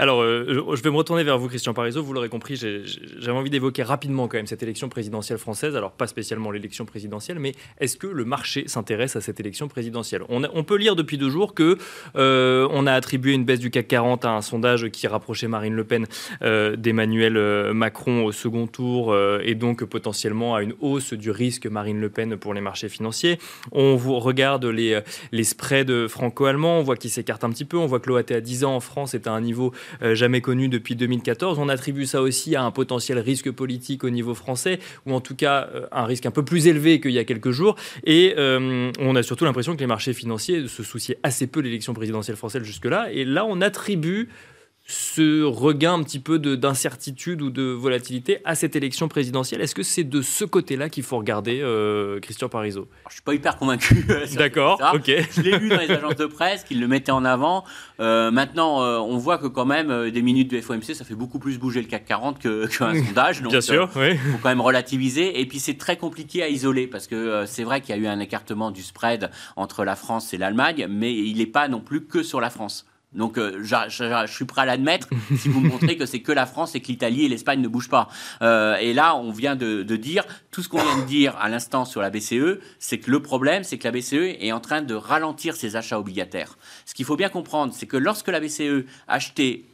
Alors, euh, je vais me retourner vers vous, Christian Parizeau. Vous l'aurez compris, j'avais envie d'évoquer rapidement quand même cette élection présidentielle française. Alors, pas spécialement l'élection présidentielle, mais est-ce que le marché s'intéresse à cette élection présidentielle? On, peut lire depuis deux jours que euh, on a attribué une baisse du CAC 40 à un sondage qui rapprochait Marine Le Pen euh, d'Emmanuel Macron au second tour et donc potentiellement à une hausse du risque Marine Le Pen pour les marchés financiers. On regarde les, les spreads franco-allemands, on voit qu'ils s'écartent un petit peu. On voit que l'OAT à 10 ans en France est à un niveau euh, jamais connu depuis 2014. On attribue ça aussi à un potentiel risque politique au niveau français, ou en tout cas euh, un risque un peu plus élevé qu'il y a quelques jours. Et euh, on a surtout l'impression que les marchés financiers se souciaient assez peu de l'élection présidentielle française jusque-là. Et là, on attribue ce regain un petit peu d'incertitude ou de volatilité à cette élection présidentielle? Est-ce que c'est de ce côté-là qu'il faut regarder, euh, Christian Parizeau? Je ne suis pas hyper convaincu. Euh, D'accord, ok. Je l'ai lu dans les agences de presse qu'ils le mettaient en avant. Euh, maintenant, on voit que quand même, des minutes de FOMC, ça fait beaucoup plus bouger le CAC 40 qu'un sondage. Donc, Bien sûr, il faut quand même relativiser. Et puis, c'est très compliqué à isoler parce que c'est vrai qu'il y a eu un écartement du spread entre la France et l'Allemagne, mais il n'est pas non plus que sur la France. Donc, euh, je, suis prêt à l'admettre si vous me montrez que c'est que la France et que l'Italie et l'Espagne ne bougent pas. Euh, et là, on vient de, dire tout ce qu'on vient de dire à l'instant sur la BCE, c'est que le problème, c'est que la BCE est en train de ralentir ses achats obligataires. Ce qu'il faut bien comprendre, c'est que lorsque la BCE achetait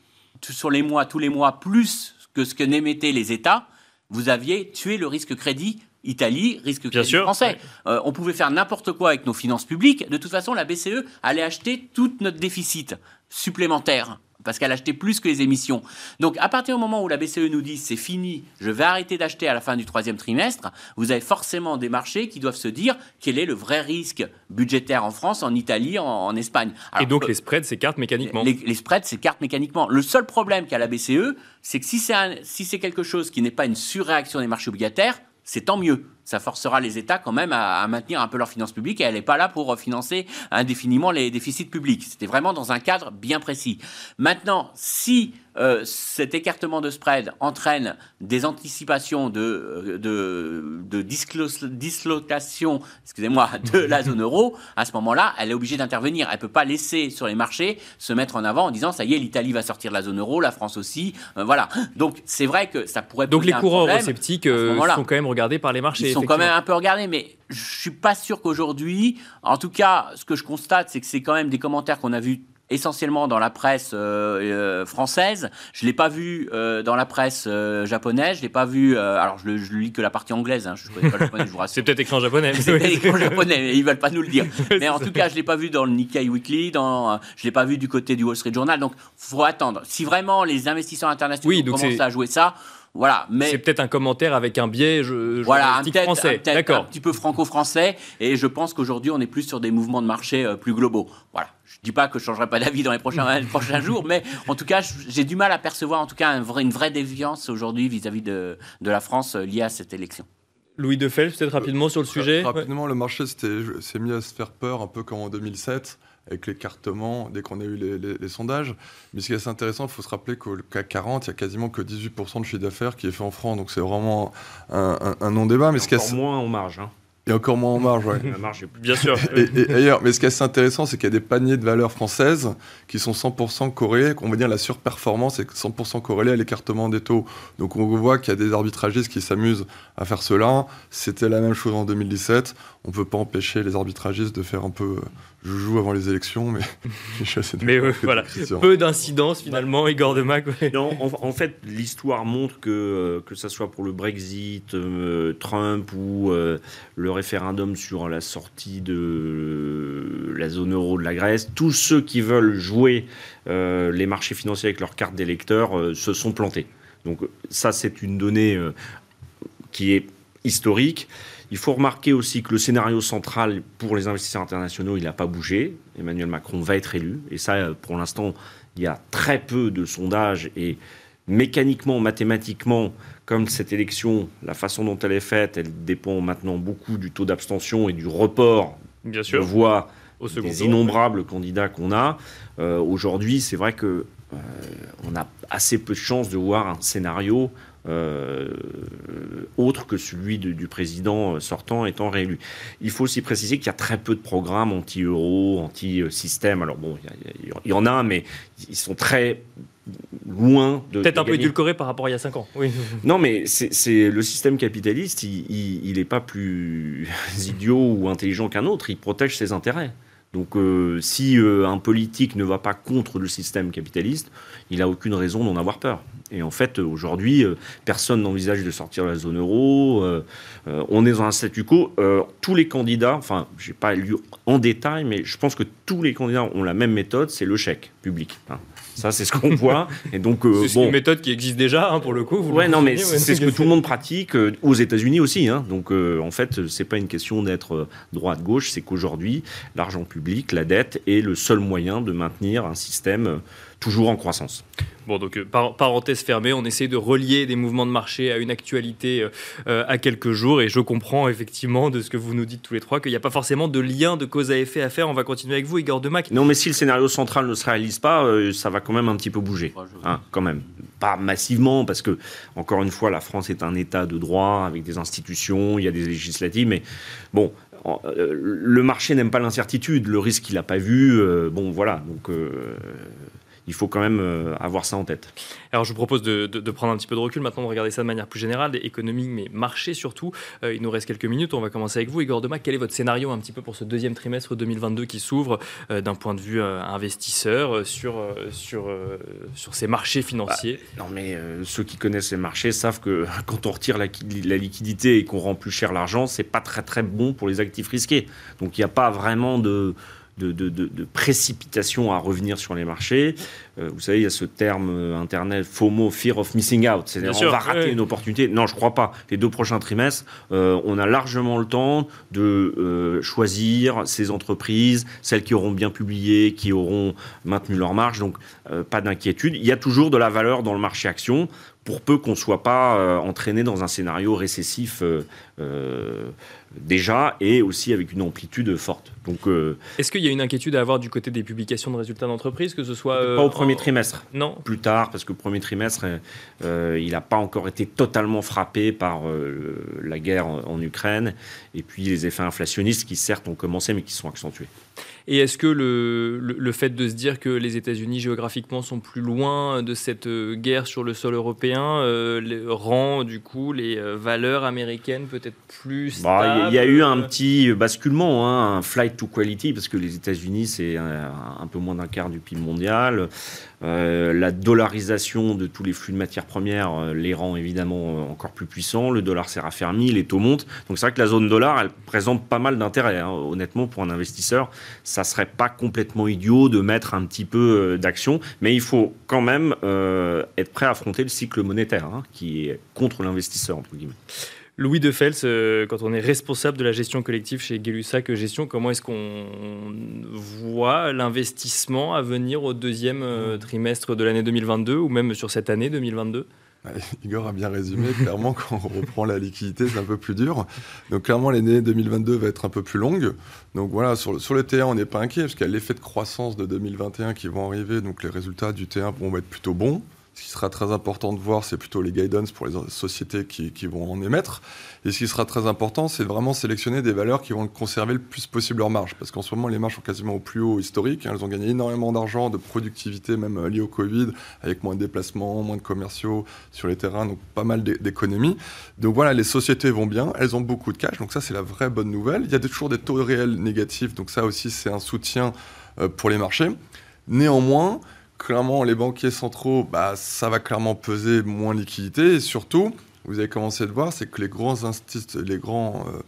sur les mois, tous les mois, plus que ce que n'émettaient les États, vous aviez tué le risque crédit Italie, risque crédit français. Euh, on pouvait faire n'importe quoi avec nos finances publiques. De toute façon, la BCE allait acheter tout notre déficit supplémentaire parce qu'elle achetait plus que les émissions. Donc à partir du moment où la BCE nous dit c'est fini, je vais arrêter d'acheter à la fin du troisième trimestre, vous avez forcément des marchés qui doivent se dire quel est le vrai risque budgétaire en France, en Italie, en, Espagne? Et donc les spreads s'écartent mécaniquement. Les, les spreads s'écartent mécaniquement. Le seul problème qu'a la BCE, c'est que si c'est si quelque chose qui n'est pas une surréaction des marchés obligataires, c'est tant mieux. Ça forcera les États quand même à, maintenir un peu leurs finances publiques et elle n'est pas là pour financer indéfiniment les déficits publics. C'était vraiment dans un cadre bien précis. Maintenant, si euh, cet écartement de spread entraîne des anticipations de, euh, de, de dislocation excusez-moi, de la zone euro, à ce moment-là, elle est obligée d'intervenir. Elle ne peut pas laisser sur les marchés se mettre en avant en disant ça y est, l'Italie va sortir de la zone euro, la France aussi. Euh, voilà. Donc c'est vrai que ça pourrait. Donc les courants sceptiques sont quand même regardés par les marchés. Sont quand même un peu regardés, mais je suis pas sûr qu'aujourd'hui, en tout cas, ce que je constate, c'est que c'est quand même des commentaires qu'on a vus essentiellement dans la presse euh, euh, française. Je l'ai pas vu euh, dans la presse japonaise. Je l'ai pas vu. alors je, le, lis que la partie anglaise. Hein, je connais pas le japonais. Je vous C'est peut-être écrit en japonais. C'est peut-être japonais. Mais ils veulent pas nous le dire. mais en tout cas, je l'ai pas vu dans le Nikkei Weekly. Dans, je l'ai pas vu du côté du Wall Street Journal. Donc faut attendre. Si vraiment les investisseurs internationaux commencent à jouer ça. Voilà, mais c'est peut-être un commentaire avec un biais je, voilà, un français, d'accord, un petit peu franco-français, et je pense qu'aujourd'hui on est plus sur des mouvements de marché plus globaux. Voilà. Je dis pas que je changerai pas d'avis dans les prochains, prochains jours, mais en tout cas, j'ai du mal à percevoir en tout cas une vraie déviance aujourd'hui vis-à-vis de, de la France euh, liée à cette élection. Louis Defel, peut-être rapidement sur le sujet. Rapidement, le marché s'est mis à se faire peur un peu comme en 2007 avec l'écartement dès qu'on a eu les, sondages. Mais ce qui est assez intéressant, il faut se rappeler qu'au CAC 40, il y a quasiment que 18% de chiffre d'affaires qui est fait en francs. Donc c'est vraiment un, non-débat. Mais ce qui est moins en marge. Hein. Et encore moins en marge, ouais. La marge est Bien sûr. et, ailleurs, mais ce qui est assez intéressant, c'est qu'il y a des paniers de valeurs françaises qui sont 100% corrélés, qu'on va dire la surperformance est 100% corrélée à l'écartement des taux. Donc on voit qu'il y a des arbitragistes qui s'amusent à faire cela. C'était la même chose en 2017. On ne peut pas empêcher les arbitragistes de faire un peu je joue avant les élections, mais je suis assez Mais voilà, peu d'incidence finalement, Igor de Mac. Non, en, fait, l'histoire montre que, euh, que ce soit pour le Brexit, euh, Trump ou euh, le référendum sur la sortie de la zone euro de la Grèce, tous ceux qui veulent jouer les marchés financiers avec leurs cartes d'électeurs se sont plantés. Donc ça, c'est une donnée qui est historique. Il faut remarquer aussi que le scénario central pour les investisseurs internationaux, il n'a pas bougé. Emmanuel Macron va être élu. Et ça, pour l'instant, il y a très peu de sondages. Et mécaniquement, mathématiquement, comme cette élection, la façon dont elle est faite, elle dépend maintenant beaucoup du taux d'abstention et du report Bien sûr. de voix des innombrables candidats qu'on a. Euh, aujourd'hui, c'est vrai que euh, on a assez peu de chances de voir un scénario euh, autre que celui du président sortant étant réélu. Il faut aussi préciser qu'il y a très peu de programmes anti-euro, anti-système. Alors bon, il y, en a, mais ils sont très loin de. Peut-être un peu édulcoré par rapport à il y a 5 ans. Oui. Non, mais c'est le système capitaliste, il n'est pas plus idiot ou intelligent qu'un autre. Il protège ses intérêts. Donc euh, si euh, un politique ne va pas contre le système capitaliste, il n'a aucune raison d'en avoir peur. Et en fait, aujourd'hui, euh, personne n'envisage de sortir de la zone euro. on est dans un statu quo. tous les candidats, enfin, je n'ai pas lu en détail, mais je pense que tous les candidats ont la même méthode, c'est le chèque public. Hein. Ça, c'est ce qu'on voit. Et donc, euh, c'est une méthode qui existe déjà, hein, pour le coup. Vous ouais, non, mais c'est ce que tout le monde pratique euh, aux États-Unis aussi. Hein. Donc, euh, en fait, c'est pas une question d'être droite-gauche, c'est qu'aujourd'hui, l'argent public, la dette, est le seul moyen de maintenir un système toujours en croissance. Bon, donc, euh, parenthèse fermée, on essaie de relier des mouvements de marché à une actualité euh, euh, à quelques jours. Et je comprends effectivement de ce que vous nous dites tous les trois qu'il n'y a pas forcément de lien de cause à effet à faire. On va continuer avec vous, Igor Demac. Non, mais si le scénario central ne se réalise pas, ça va quand même un petit peu bouger. Hein, quand même. Pas massivement, parce que, encore une fois, la France est un État de droit avec des institutions, il y a des législatives, mais bon, le marché n'aime pas l'incertitude, le risque il n'a pas vu. bon, voilà. Donc il faut quand même euh, avoir ça en tête. Alors je vous propose de, prendre un petit peu de recul maintenant, de regarder ça de manière plus générale, économique, mais marché surtout. Euh, il nous reste quelques minutes, on va commencer avec vous, Igor Demac. Quel est votre scénario un petit peu pour ce deuxième trimestre 2022 qui s'ouvre euh, d'un point de vue investisseur sur, sur, sur ces marchés financiers? Bah, Non mais ceux qui connaissent les marchés savent que quand on retire la, la liquidité et qu'on rend plus cher l'argent, c'est pas très très bon pour les actifs risqués. Donc il n'y a pas vraiment de de, précipitation à revenir sur les marchés. Euh, vous savez, il y a ce terme euh, internet FOMO, Fear of Missing Out. C'est-à-dire, on va rater une opportunité. Non, je crois pas. Les deux prochains trimestres, euh, on a largement le temps de choisir ces entreprises, celles qui auront bien publié, qui auront maintenu leur marge. Donc, pas d'inquiétude. Il y a toujours de la valeur dans le marché action pour peu qu'on ne soit pas entraîné dans un scénario récessif déjà et aussi avec une amplitude forte. Donc, euh, est-ce qu'il y a une inquiétude à avoir du côté des publications de résultats d'entreprise, que ce soit pas au euh, premier trimestre, non, plus tard, parce que le premier trimestre, euh, il n'a pas encore été totalement frappé par la guerre en Ukraine et puis les effets inflationnistes qui certes ont commencé mais qui sont accentués. Et est-ce que le, le, fait de se dire que les États-Unis géographiquement sont plus loin de cette euh, guerre sur le sol européen euh, rend du coup les euh, valeurs américaines peut-être plus bah, Il y, a eu un petit basculement, hein, un flight to quality, parce que les États-Unis c'est un, un, peu moins d'un quart du PIB mondial. Euh, la dollarisation de tous les flux de matières premières euh, les rend évidemment euh, encore plus puissants. Le dollar s'est raffermi, les taux montent. Donc c'est vrai que la zone dollar, elle présente pas mal d'intérêt. Hein. Honnêtement, pour un investisseur, ça serait pas complètement idiot de mettre un petit peu d'action, mais il faut quand même être prêt à affronter le cycle monétaire, hein, qui est contre l'investisseur entre guillemets. Louis de Fels, euh, quand on est responsable de la gestion collective chez Gay-Lussac Gestion, comment est-ce qu'on voit l'investissement à venir au deuxième euh, trimestre de l'année 2022 ou même sur cette année 2022 Igor a bien résumé. Clairement, quand on reprend la liquidité, c'est un peu plus dur. Donc, clairement, l'année 2022 va être un peu plus longue. Donc, voilà, sur le, sur le T1, on n'est pas inquiet parce qu'il y a l'effet de croissance de 2021 qui vont arriver. Donc, les résultats du T1 vont être plutôt bons. Ce qui sera très important de voir, c'est plutôt les guidance pour les sociétés qui, vont en émettre. Et ce qui sera très important, c'est vraiment sélectionner des valeurs qui vont conserver le plus possible leur marge. Parce qu'en ce moment, les marges sont quasiment au plus haut historique. Elles ont gagné énormément d'argent, de productivité, même euh, liée au Covid, avec moins de déplacements, moins de commerciaux sur les terrains, donc pas mal d'économies. Donc voilà, les sociétés vont bien, elles ont beaucoup de cash, donc ça, c'est la vraie bonne nouvelle. Il y a toujours des taux réels négatifs, donc ça aussi, c'est un soutien euh, pour les marchés. Néanmoins, clairement, les banquiers centraux, bah, ça va clairement peser moins liquidité. Et surtout, vous avez commencé à le voir, c'est que les grands instituts, les grands, euh,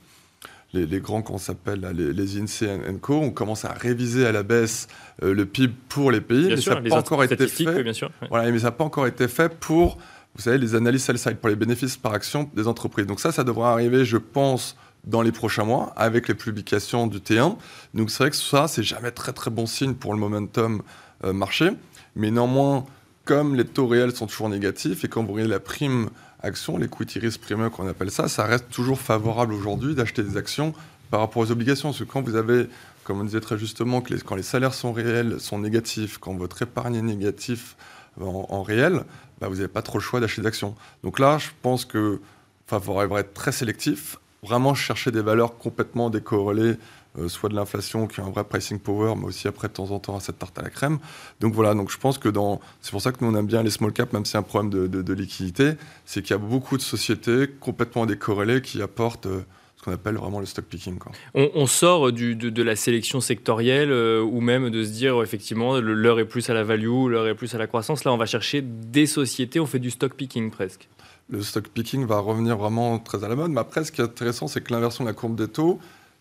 les, les, grands qu'on s'appelle les, les INSEE Co, on commence à réviser à la baisse euh, le PIB pour les pays. Bien mais sûr, ça n'a pas encore été fait. Oui, bien sûr, ouais. Voilà, mais ça n'a pas encore été fait pour, vous savez, les analyses sell-side, pour les bénéfices par action des entreprises. Donc ça, ça devrait arriver, je pense, dans les prochains mois, avec les publications du T1. Donc c'est vrai que ça, c'est jamais très très bon signe pour le momentum euh, marché. Mais néanmoins, comme les taux réels sont toujours négatifs et quand vous regardez la prime action, l'equity risk premium qu'on appelle ça, ça reste toujours favorable aujourd'hui d'acheter des actions par rapport aux obligations. Parce que quand vous avez, comme on disait très justement, que quand les salaires sont réels, sont négatifs, quand votre épargne est négative en, en réel, bah, vous n'avez pas trop le choix d'acheter des actions. Donc là, je pense que faudrait être très sélectif, vraiment chercher des valeurs complètement décorrélées soit de l'inflation qui a un vrai pricing power, mais aussi après de temps en temps à cette tarte à la crème. Donc voilà, donc je pense que dans, c'est pour ça que nous on aime bien les small caps, même si c'est un problème de, de, de liquidité, c'est qu'il y a beaucoup de sociétés complètement décorrélées qui apportent euh, ce qu'on appelle vraiment le stock picking. Quoi. On, on sort du, de, de, la sélection sectorielle euh, ou même de se dire effectivement l'heure est plus à la value, l'heure est plus à la croissance. Là, on va chercher des sociétés, on fait du stock picking presque. Le stock picking va revenir vraiment très à la mode, mais après, ce qui est intéressant, c'est que l'inversion de la courbe des taux,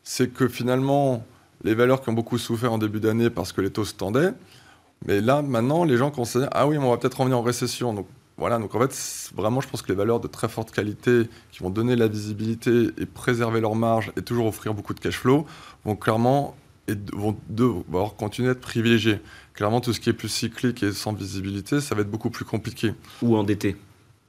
c'est que finalement, les valeurs qui ont beaucoup souffert en début d'année parce que les taux se tendaient, mais là, maintenant, les gens dire Ah oui, on va peut-être revenir en récession. Donc voilà, donc en fait, vraiment, je pense que les valeurs de très forte qualité qui vont donner la visibilité et préserver leur marge et toujours offrir beaucoup de cash flow vont clairement et vont devoir continuer à être privilégiés. Clairement, tout ce qui est plus cyclique et sans visibilité, ça va être beaucoup plus compliqué. Ou endetté.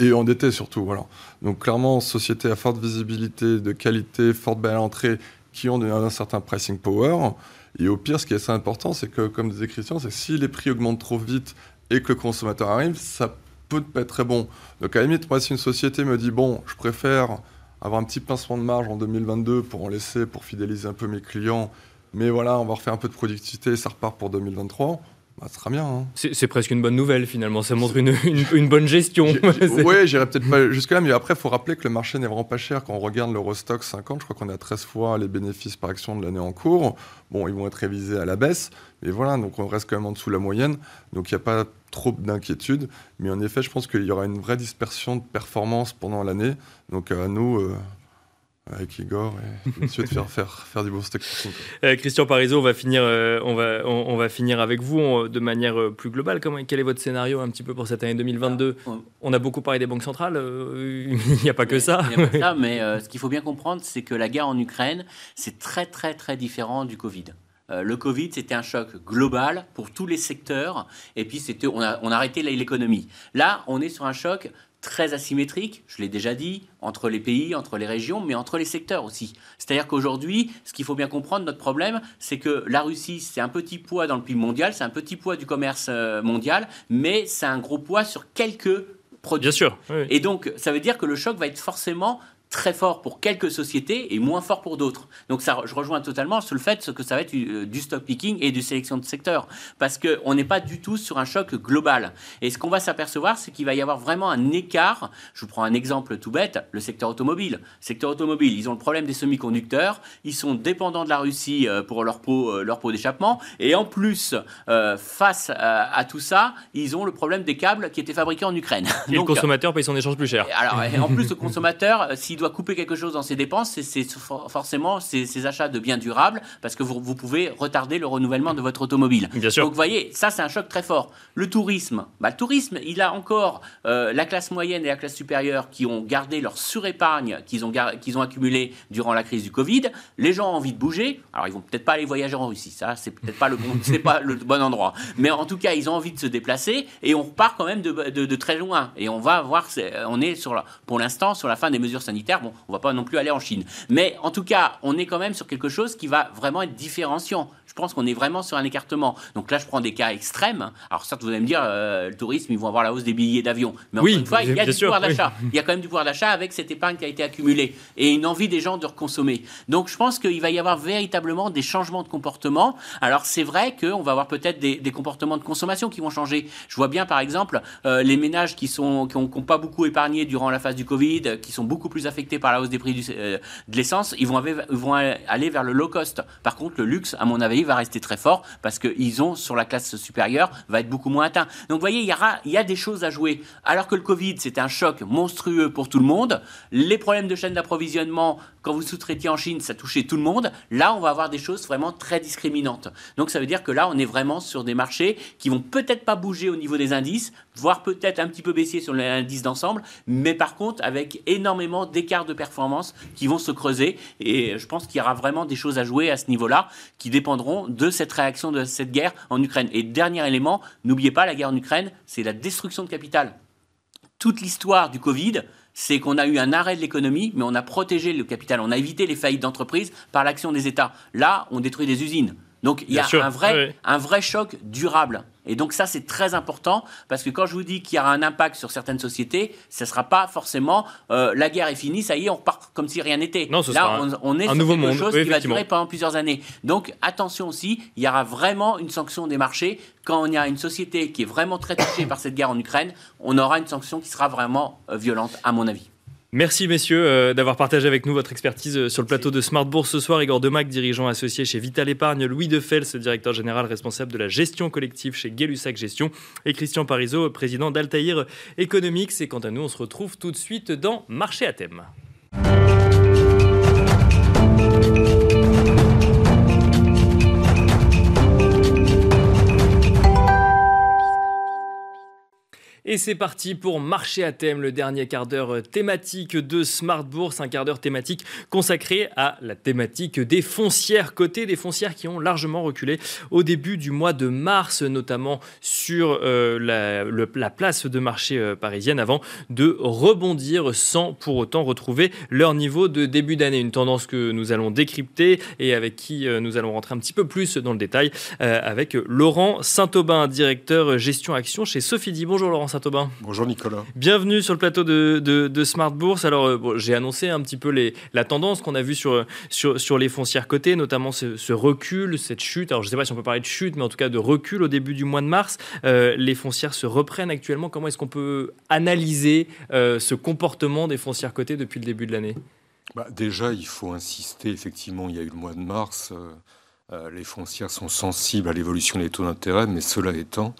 Et endetté surtout, voilà. Donc clairement, société à forte visibilité, de qualité, forte belle entrée, qui ont un certain pricing power. Et au pire, ce qui est assez important, c'est que, comme disait Christian, c'est si les prix augmentent trop vite et que le consommateur arrive, ça peut pas être très bon. Donc à la limite, moi, si une société me dit, bon, je préfère avoir un petit pincement de marge en 2022 pour en laisser, pour fidéliser un peu mes clients, mais voilà, on va refaire un peu de productivité et ça repart pour 2023, bah, ce sera bien. Hein. C'est presque une bonne nouvelle finalement, ça montre une, une, une bonne gestion. oui, j'irai peut-être pas jusque-là, mais après, il faut rappeler que le marché n'est vraiment pas cher. Quand on regarde l'Eurostock 50, je crois qu'on a 13 fois les bénéfices par action de l'année en cours. Bon, ils vont être révisés à la baisse, mais voilà, donc on reste quand même en dessous de la moyenne. Donc il n'y a pas trop d'inquiétude. Mais en effet, je pense qu'il y aura une vraie dispersion de performance pendant l'année. Donc à nous. Euh avec Igor et monsieur de faire, faire, faire du bon stock euh, Christian Parizeau, on va finir, euh, on va, on, on, va finir avec vous on, de manière euh, plus globale. Comment, quel est votre scénario un petit peu pour cette année 2022 Alors, on... on... a beaucoup parlé des banques centrales, euh, il n'y a pas que ça. Il n'y a pas que ça, mais euh, ce qu'il faut bien comprendre, c'est que la guerre en Ukraine, c'est très très très différent du Covid. Le Covid, c'était un choc global pour tous les secteurs, et puis c'était, on a, on a arrêté l'économie. Là, on est sur un choc très asymétrique, je l'ai déjà dit, entre les pays, entre les régions, mais entre les secteurs aussi. C'est-à-dire qu'aujourd'hui, ce qu'il faut bien comprendre, notre problème, c'est que la Russie, c'est un petit poids dans le PIB mondial, c'est un petit poids du commerce mondial, mais c'est un gros poids sur quelques produits. Bien sûr. Oui. Et donc, ça veut dire que le choc va être forcément très fort pour quelques sociétés et moins fort pour d'autres. Donc ça, je rejoins totalement sur le fait que ça va être du stock picking et du sélection de secteur, parce qu'on n'est pas du tout sur un choc global. Et ce qu'on va s'apercevoir, c'est qu'il va y avoir vraiment un écart. Je vous prends un exemple tout bête, le secteur automobile. Le secteur automobile, ils ont le problème des semi-conducteurs, ils sont dépendants de la Russie pour leur pot, leur pot d'échappement, et en plus, euh, face à, à, tout ça, ils ont le problème des câbles qui étaient fabriqués en Ukraine. Et Donc, le consommateur paye son échange plus cher. Alors, en plus, le consommateur, s'il doit couper quelque chose dans ses dépenses, c'est forcément ses, achats de biens durables, parce que vous, pouvez retarder le renouvellement de votre automobile. Bien sûr. Donc vous voyez, ça c'est un choc très fort. Le tourisme, bah, le tourisme, il a encore euh, la classe moyenne et la classe supérieure qui ont gardé leur surépargne qu'ils ont, qu'ils ont accumulée durant la crise du Covid. Les gens ont envie de bouger. Alors ils vont peut-être pas aller voyager en Russie, ça c'est peut-être pas le bon, c'est pas le bon endroit. Mais en tout cas, ils ont envie de se déplacer et on repart quand même de, de, très loin. Et on va voir, on est sur la, pour l'instant sur la fin des mesures sanitaires. Bon, on va pas non plus aller en Chine. Mais en tout cas, on est quand même sur quelque chose qui va vraiment être différenciant. Je pense qu'on est vraiment sur un écartement. Donc là, je prends des cas extrêmes. Alors certes, vous allez me dire, euh, le tourisme, ils vont avoir la hausse des billets d'avion. Mais encore une fois, il y a du pouvoir d'achat. Il y a quand même du pouvoir d'achat avec cette épargne qui a été accumulée et une envie des gens de reconsommer. Donc je pense qu'il va y avoir véritablement des changements de comportement. Alors c'est vrai qu'on va avoir peut-être des, comportements de consommation qui vont changer. Je vois bien par exemple euh, les ménages qui sont qui ont, pas beaucoup épargné durant la phase du Covid, qui sont beaucoup plus affectés par la hausse des prix euh, de l'essence, ils vont, vont aller vers le low cost. Par contre, le luxe, à mon avis, va rester très fort parce qu'ils ont sur la classe supérieure va être beaucoup moins atteint. Donc vous voyez, il y, aura, il y a des choses à jouer. Alors que le Covid, c'était un choc monstrueux pour tout le monde. Les problèmes de chaîne d'approvisionnement, quand vous sous-traitiez en Chine, ça touchait tout le monde. Là, on va avoir des choses vraiment très discriminantes. Donc ça veut dire que là, on est vraiment sur des marchés qui vont peut-être pas bouger au niveau des indices, voire peut-être un petit peu baisser sur l'indice d'ensemble, mais par contre avec énormément d'écarts de performance qui vont se creuser. Et je pense qu'il y aura vraiment des choses à jouer à ce niveau-là qui dépendront de cette réaction de cette guerre en Ukraine. Et dernier élément, n'oubliez pas, la guerre en Ukraine, c'est la destruction de capital. Toute l'histoire du Covid, c'est qu'on a eu un arrêt de l'économie, mais on a protégé le capital, on a évité les faillites d'entreprises par l'action des États. Là, on détruit des usines. Donc il y a un vrai, un vrai choc durable. Et donc ça, c'est très important parce que quand je vous dis qu'il y aura un impact sur certaines sociétés, ce ne sera pas forcément euh, la guerre est finie, ça y est, on repart comme si rien n'était. Là, on, est sur quelque chose qui va durer pendant plusieurs années. Donc attention aussi, il y aura vraiment une sanction des marchés. Quand il y a une société qui est vraiment très touchée par cette guerre en Ukraine, on aura une sanction qui sera vraiment euh, violente, à mon avis. Merci messieurs euh, d'avoir partagé avec nous votre expertise euh, sur le plateau de Smart Bourse ce soir. Igor Demac, dirigeant associé chez Vital Épargne, Louis Defels, directeur général responsable de la gestion collective chez Gay-Lussac Gestion et Christian Parizeau, président d'Altaïr Economics. Et quant à nous, on se retrouve tout de suite dans Marché à thème. Et c'est parti pour Marché à thème, le dernier quart d'heure thématique de Smart Bourse, un quart d'heure thématique consacré à la thématique des foncières cotées, des foncières qui ont largement reculé au début du mois de mars, notamment sur euh, la, place de marché euh, parisienne, avant de rebondir sans pour autant retrouver leur niveau de début d'année. Une tendance que nous allons décrypter et avec qui euh, nous allons rentrer un petit peu plus dans le détail avec Laurent Saint-Aubin, directeur gestion action chez Sophie Bonjour Laurent Bonjour Nicolas. Bienvenue sur le plateau de, Smart Bourse. Alors, euh, j'ai annoncé un petit peu les, la tendance qu'on a vue sur, sur, les foncières cotées, notamment ce, recul, cette chute. Alors, je ne sais pas si on peut parler de chute, mais en tout cas de recul au début du mois de mars. Euh, les foncières se reprennent actuellement. Comment est-ce qu'on peut analyser euh, ce comportement des foncières cotées depuis le début de l'année? Bah, Déjà, il faut insister. Effectivement, il y a eu le mois de mars. les foncières sont sensibles à l'évolution des taux d'intérêt, mais cela étant,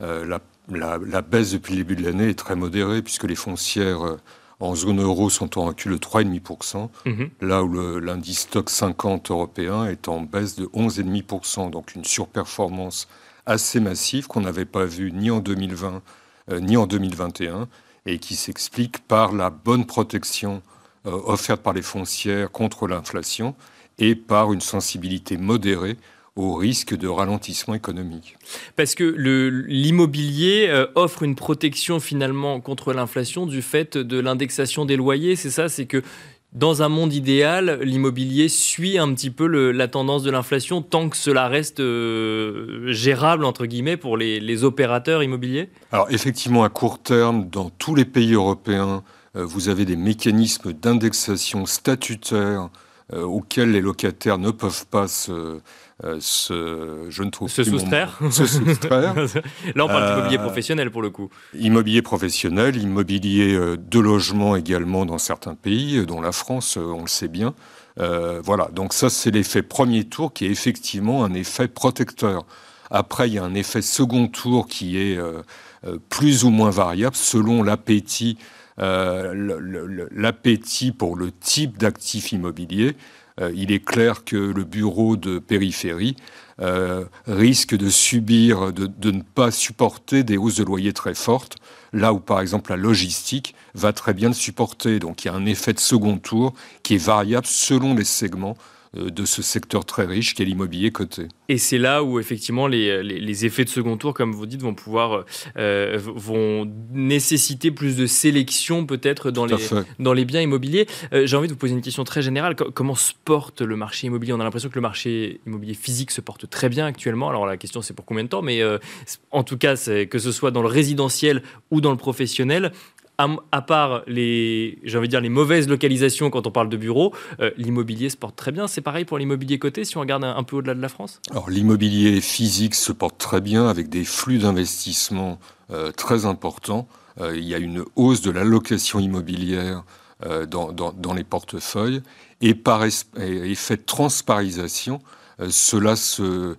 la la, baisse depuis le début de l'année est très modérée, puisque les foncières euh, en zone euro sont en recul de 3,5%, mhm. là où l'indice stock 50 européen est en baisse de 11,5%, donc une surperformance assez massive qu'on n'avait pas vue ni en 2020 euh, ni en 2021, et qui s'explique par la bonne protection euh, offerte par les foncières contre l'inflation et par une sensibilité modérée au risque de ralentissement économique. Parce que l'immobilier euh, offre une protection finalement contre l'inflation du fait de l'indexation des loyers, c'est ça? C'est que dans un monde idéal, l'immobilier suit un petit peu la tendance de l'inflation tant que cela reste euh, gérable, entre guillemets, pour les, les, opérateurs immobiliers? Alors effectivement, à court terme, dans tous les pays européens, euh, vous avez des mécanismes d'indexation statutaire auxquels les locataires ne peuvent pas se, euh, se, je ne trouve se soustraire. se soustraire. Là, on parle d'immobilier euh, professionnel pour le coup. Immobilier professionnel, immobilier euh, de logement également dans certains pays, dont la France, on le sait bien. voilà, donc ça c'est l'effet premier tour qui est effectivement un effet protecteur. Après, il y a un effet second tour qui est plus ou moins variable selon l'appétit l'appétit pour le type d'actifs immobiliers, il est clair que le bureau de périphérie risque de subir, de, ne pas supporter des hausses de loyer très fortes, là où par exemple la logistique va très bien le supporter. Donc il y a un effet de second tour qui est variable selon les segments euh, de ce secteur très riche qu'est l'immobilier coté. Et c'est là où effectivement les, les, effets de second tour, comme vous dites, vont pouvoir euh, vont nécessiter plus de sélection peut-être dans les dans les biens immobiliers. Euh, j'ai envie de vous poser une question très générale. comment se porte le marché immobilier? On a l'impression que le marché immobilier physique se porte très bien actuellement. Alors la question c'est pour combien de temps, mais en tout cas que ce soit dans le résidentiel ou dans le professionnel, à, part les, j'ai envie de dire, les mauvaises localisations quand on parle de bureaux, euh, l'immobilier se porte très bien. C'est pareil pour l'immobilier coté si on regarde un, peu au-delà de la France? Alors l'immobilier physique se porte très bien avec des flux d'investissement euh, très importants. Euh, il y a une hausse de l'allocation immobilière dans, les portefeuilles et par effet de transparisation, cela se,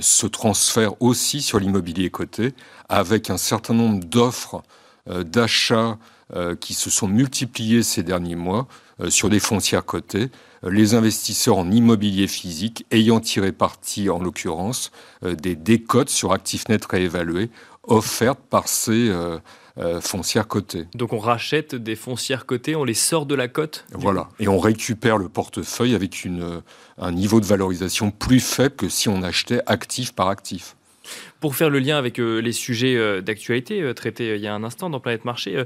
se transfère aussi sur l'immobilier coté avec un certain nombre d'offres d'achats euh, qui se sont multipliés ces derniers mois euh, sur des foncières cotées, les investisseurs en immobilier physique ayant tiré parti, en l'occurrence, des décotes sur actifs nets réévalués offertes par ces foncières cotées. Donc on rachète des foncières cotées, on les sort de la cote Voilà, et on récupère le portefeuille avec une, un niveau de valorisation plus faible que si on achetait actif par actif. Pour faire le lien avec euh, les sujets euh, d'actualité euh, traités il y a un instant dans Planète Marché,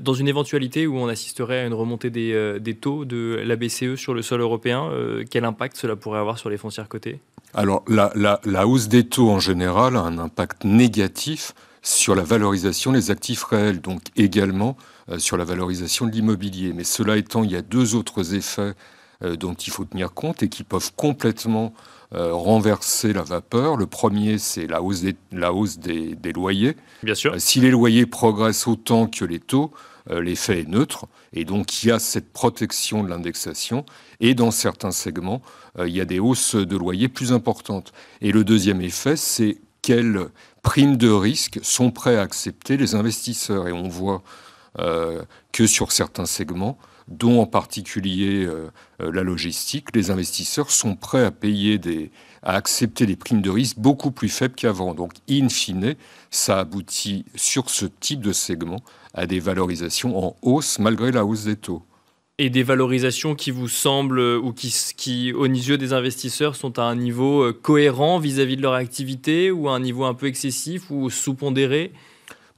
dans une éventualité où on assisterait à une remontée des, taux de la BCE sur le sol européen, quel impact cela pourrait avoir sur les foncières cotées? Alors, la, la, hausse des taux en général a un impact négatif sur la valorisation des actifs réels, donc également sur la valorisation de l'immobilier. Mais cela étant, il y a deux autres effets dont il faut tenir compte et qui peuvent complètement euh, renverser la vapeur. Le premier, c'est la hausse des, la hausse des, loyers. Bien sûr. Euh, si les loyers progressent autant que les taux, euh, l'effet est neutre. Et donc, il y a cette protection de l'indexation. Et dans certains segments, il y a des hausses de loyers plus importantes. Et le deuxième effet, c'est quelles primes de risque sont prêts à accepter les investisseurs. Et on voit que sur certains segments, dont en particulier euh, euh, la logistique, les investisseurs sont prêts à payer à accepter des primes de risque beaucoup plus faibles qu'avant. Donc, in fine, ça aboutit sur ce type de segment à des valorisations en hausse malgré la hausse des taux. Et des valorisations qui vous semblent ou qui, qui aux yeux des investisseurs, sont à un niveau euh, cohérent vis-à-vis de leur activité ou à un niveau un peu excessif ou sous-pondéré?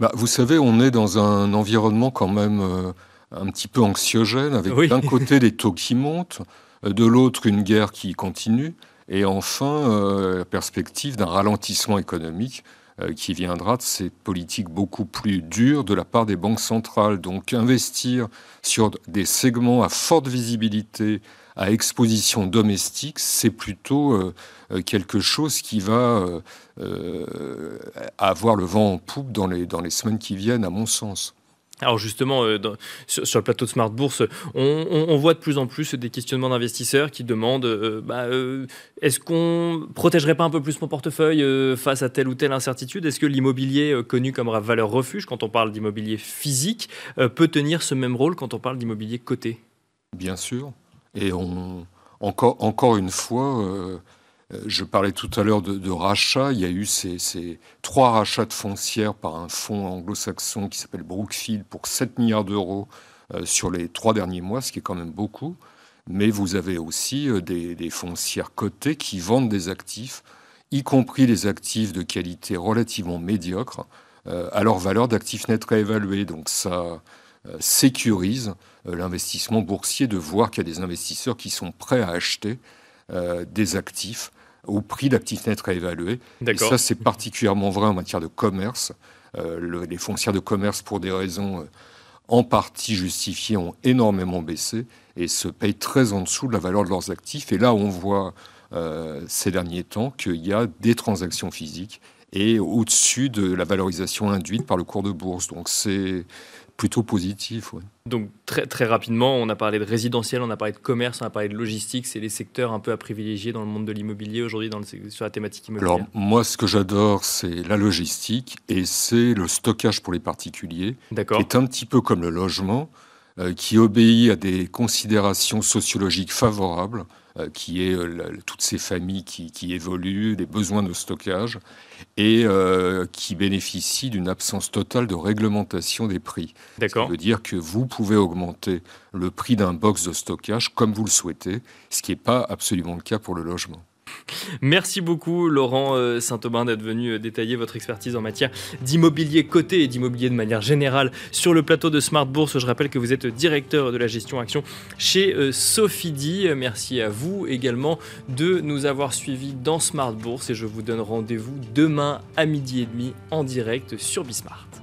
Bah, Vous savez, on est dans un environnement quand même un petit peu anxiogène, avec d'un côté des taux qui montent, euh, de l'autre une guerre qui continue, et enfin euh, la perspective d'un ralentissement économique euh, qui viendra de ces politiques beaucoup plus dures de la part des banques centrales. Donc investir sur des segments à forte visibilité, à exposition domestique, c'est plutôt quelque chose qui va avoir le vent en poupe dans les, dans les semaines qui viennent, à mon sens. Alors justement, euh, sur, le plateau de Smart Bourse, on, voit de plus en plus des questionnements d'investisseurs qui demandent euh, bah, euh, est-ce qu'on protégerait pas un peu plus mon portefeuille face à telle ou telle incertitude? Est-ce que l'immobilier connu comme valeur refuge, quand on parle d'immobilier physique, peut tenir ce même rôle quand on parle d'immobilier coté? Bien sûr. Et encore, encore une fois euh, je parlais tout à l'heure de, rachat. Il y a eu ces, trois rachats de foncières par un fonds anglo-saxon qui s'appelle Brookfield pour 7 milliards d'euros euh, sur les trois derniers mois, ce qui est quand même beaucoup. Mais vous avez aussi euh, des, foncières cotées qui vendent des actifs, y compris des actifs de qualité relativement médiocre, à leur valeur d'actifs nets réévalués. Donc ça sécurise l'investissement boursier de voir qu'il y a des investisseurs qui sont prêts à acheter des actifs au prix d'actifs nets réévalués. Et ça, c'est particulièrement vrai en matière de commerce. Euh, les foncières de commerce, pour des raisons euh, en partie justifiées, ont énormément baissé et se payent très en dessous de la valeur de leurs actifs. Et là, on voit euh, ces derniers temps qu'il y a des transactions physiques et au-dessus de la valorisation induite par le cours de bourse. Donc c'est plutôt positif. Ouais. Donc très, très rapidement, on a parlé de résidentiel, on a parlé de commerce, on a parlé de logistique. C'est les secteurs un peu à privilégier dans le monde de l'immobilier aujourd'hui sur la thématique immobilière. Alors moi, ce que j'adore, c'est la logistique et c'est le stockage pour les particuliers, qui est un petit peu comme le logement. Euh, qui obéit à des considérations sociologiques favorables, qui est euh, toutes ces familles qui, qui, évoluent, des besoins de stockage, et qui bénéficient d'une absence totale de réglementation des prix. D'accord. Ça veut dire que vous pouvez augmenter le prix d'un box de stockage comme vous le souhaitez, ce qui n'est pas absolument le cas pour le logement. Merci beaucoup Laurent euh, Saint-Aubin d'être venu euh, détailler votre expertise en matière d'immobilier coté et d'immobilier de manière générale sur le plateau de Smart Bourse. Je rappelle que vous êtes directeur de la gestion action chez euh, Sophidi. Merci à vous également de nous avoir suivis dans Smart Bourse et je vous donne rendez-vous demain à midi et demi en direct sur Bismart.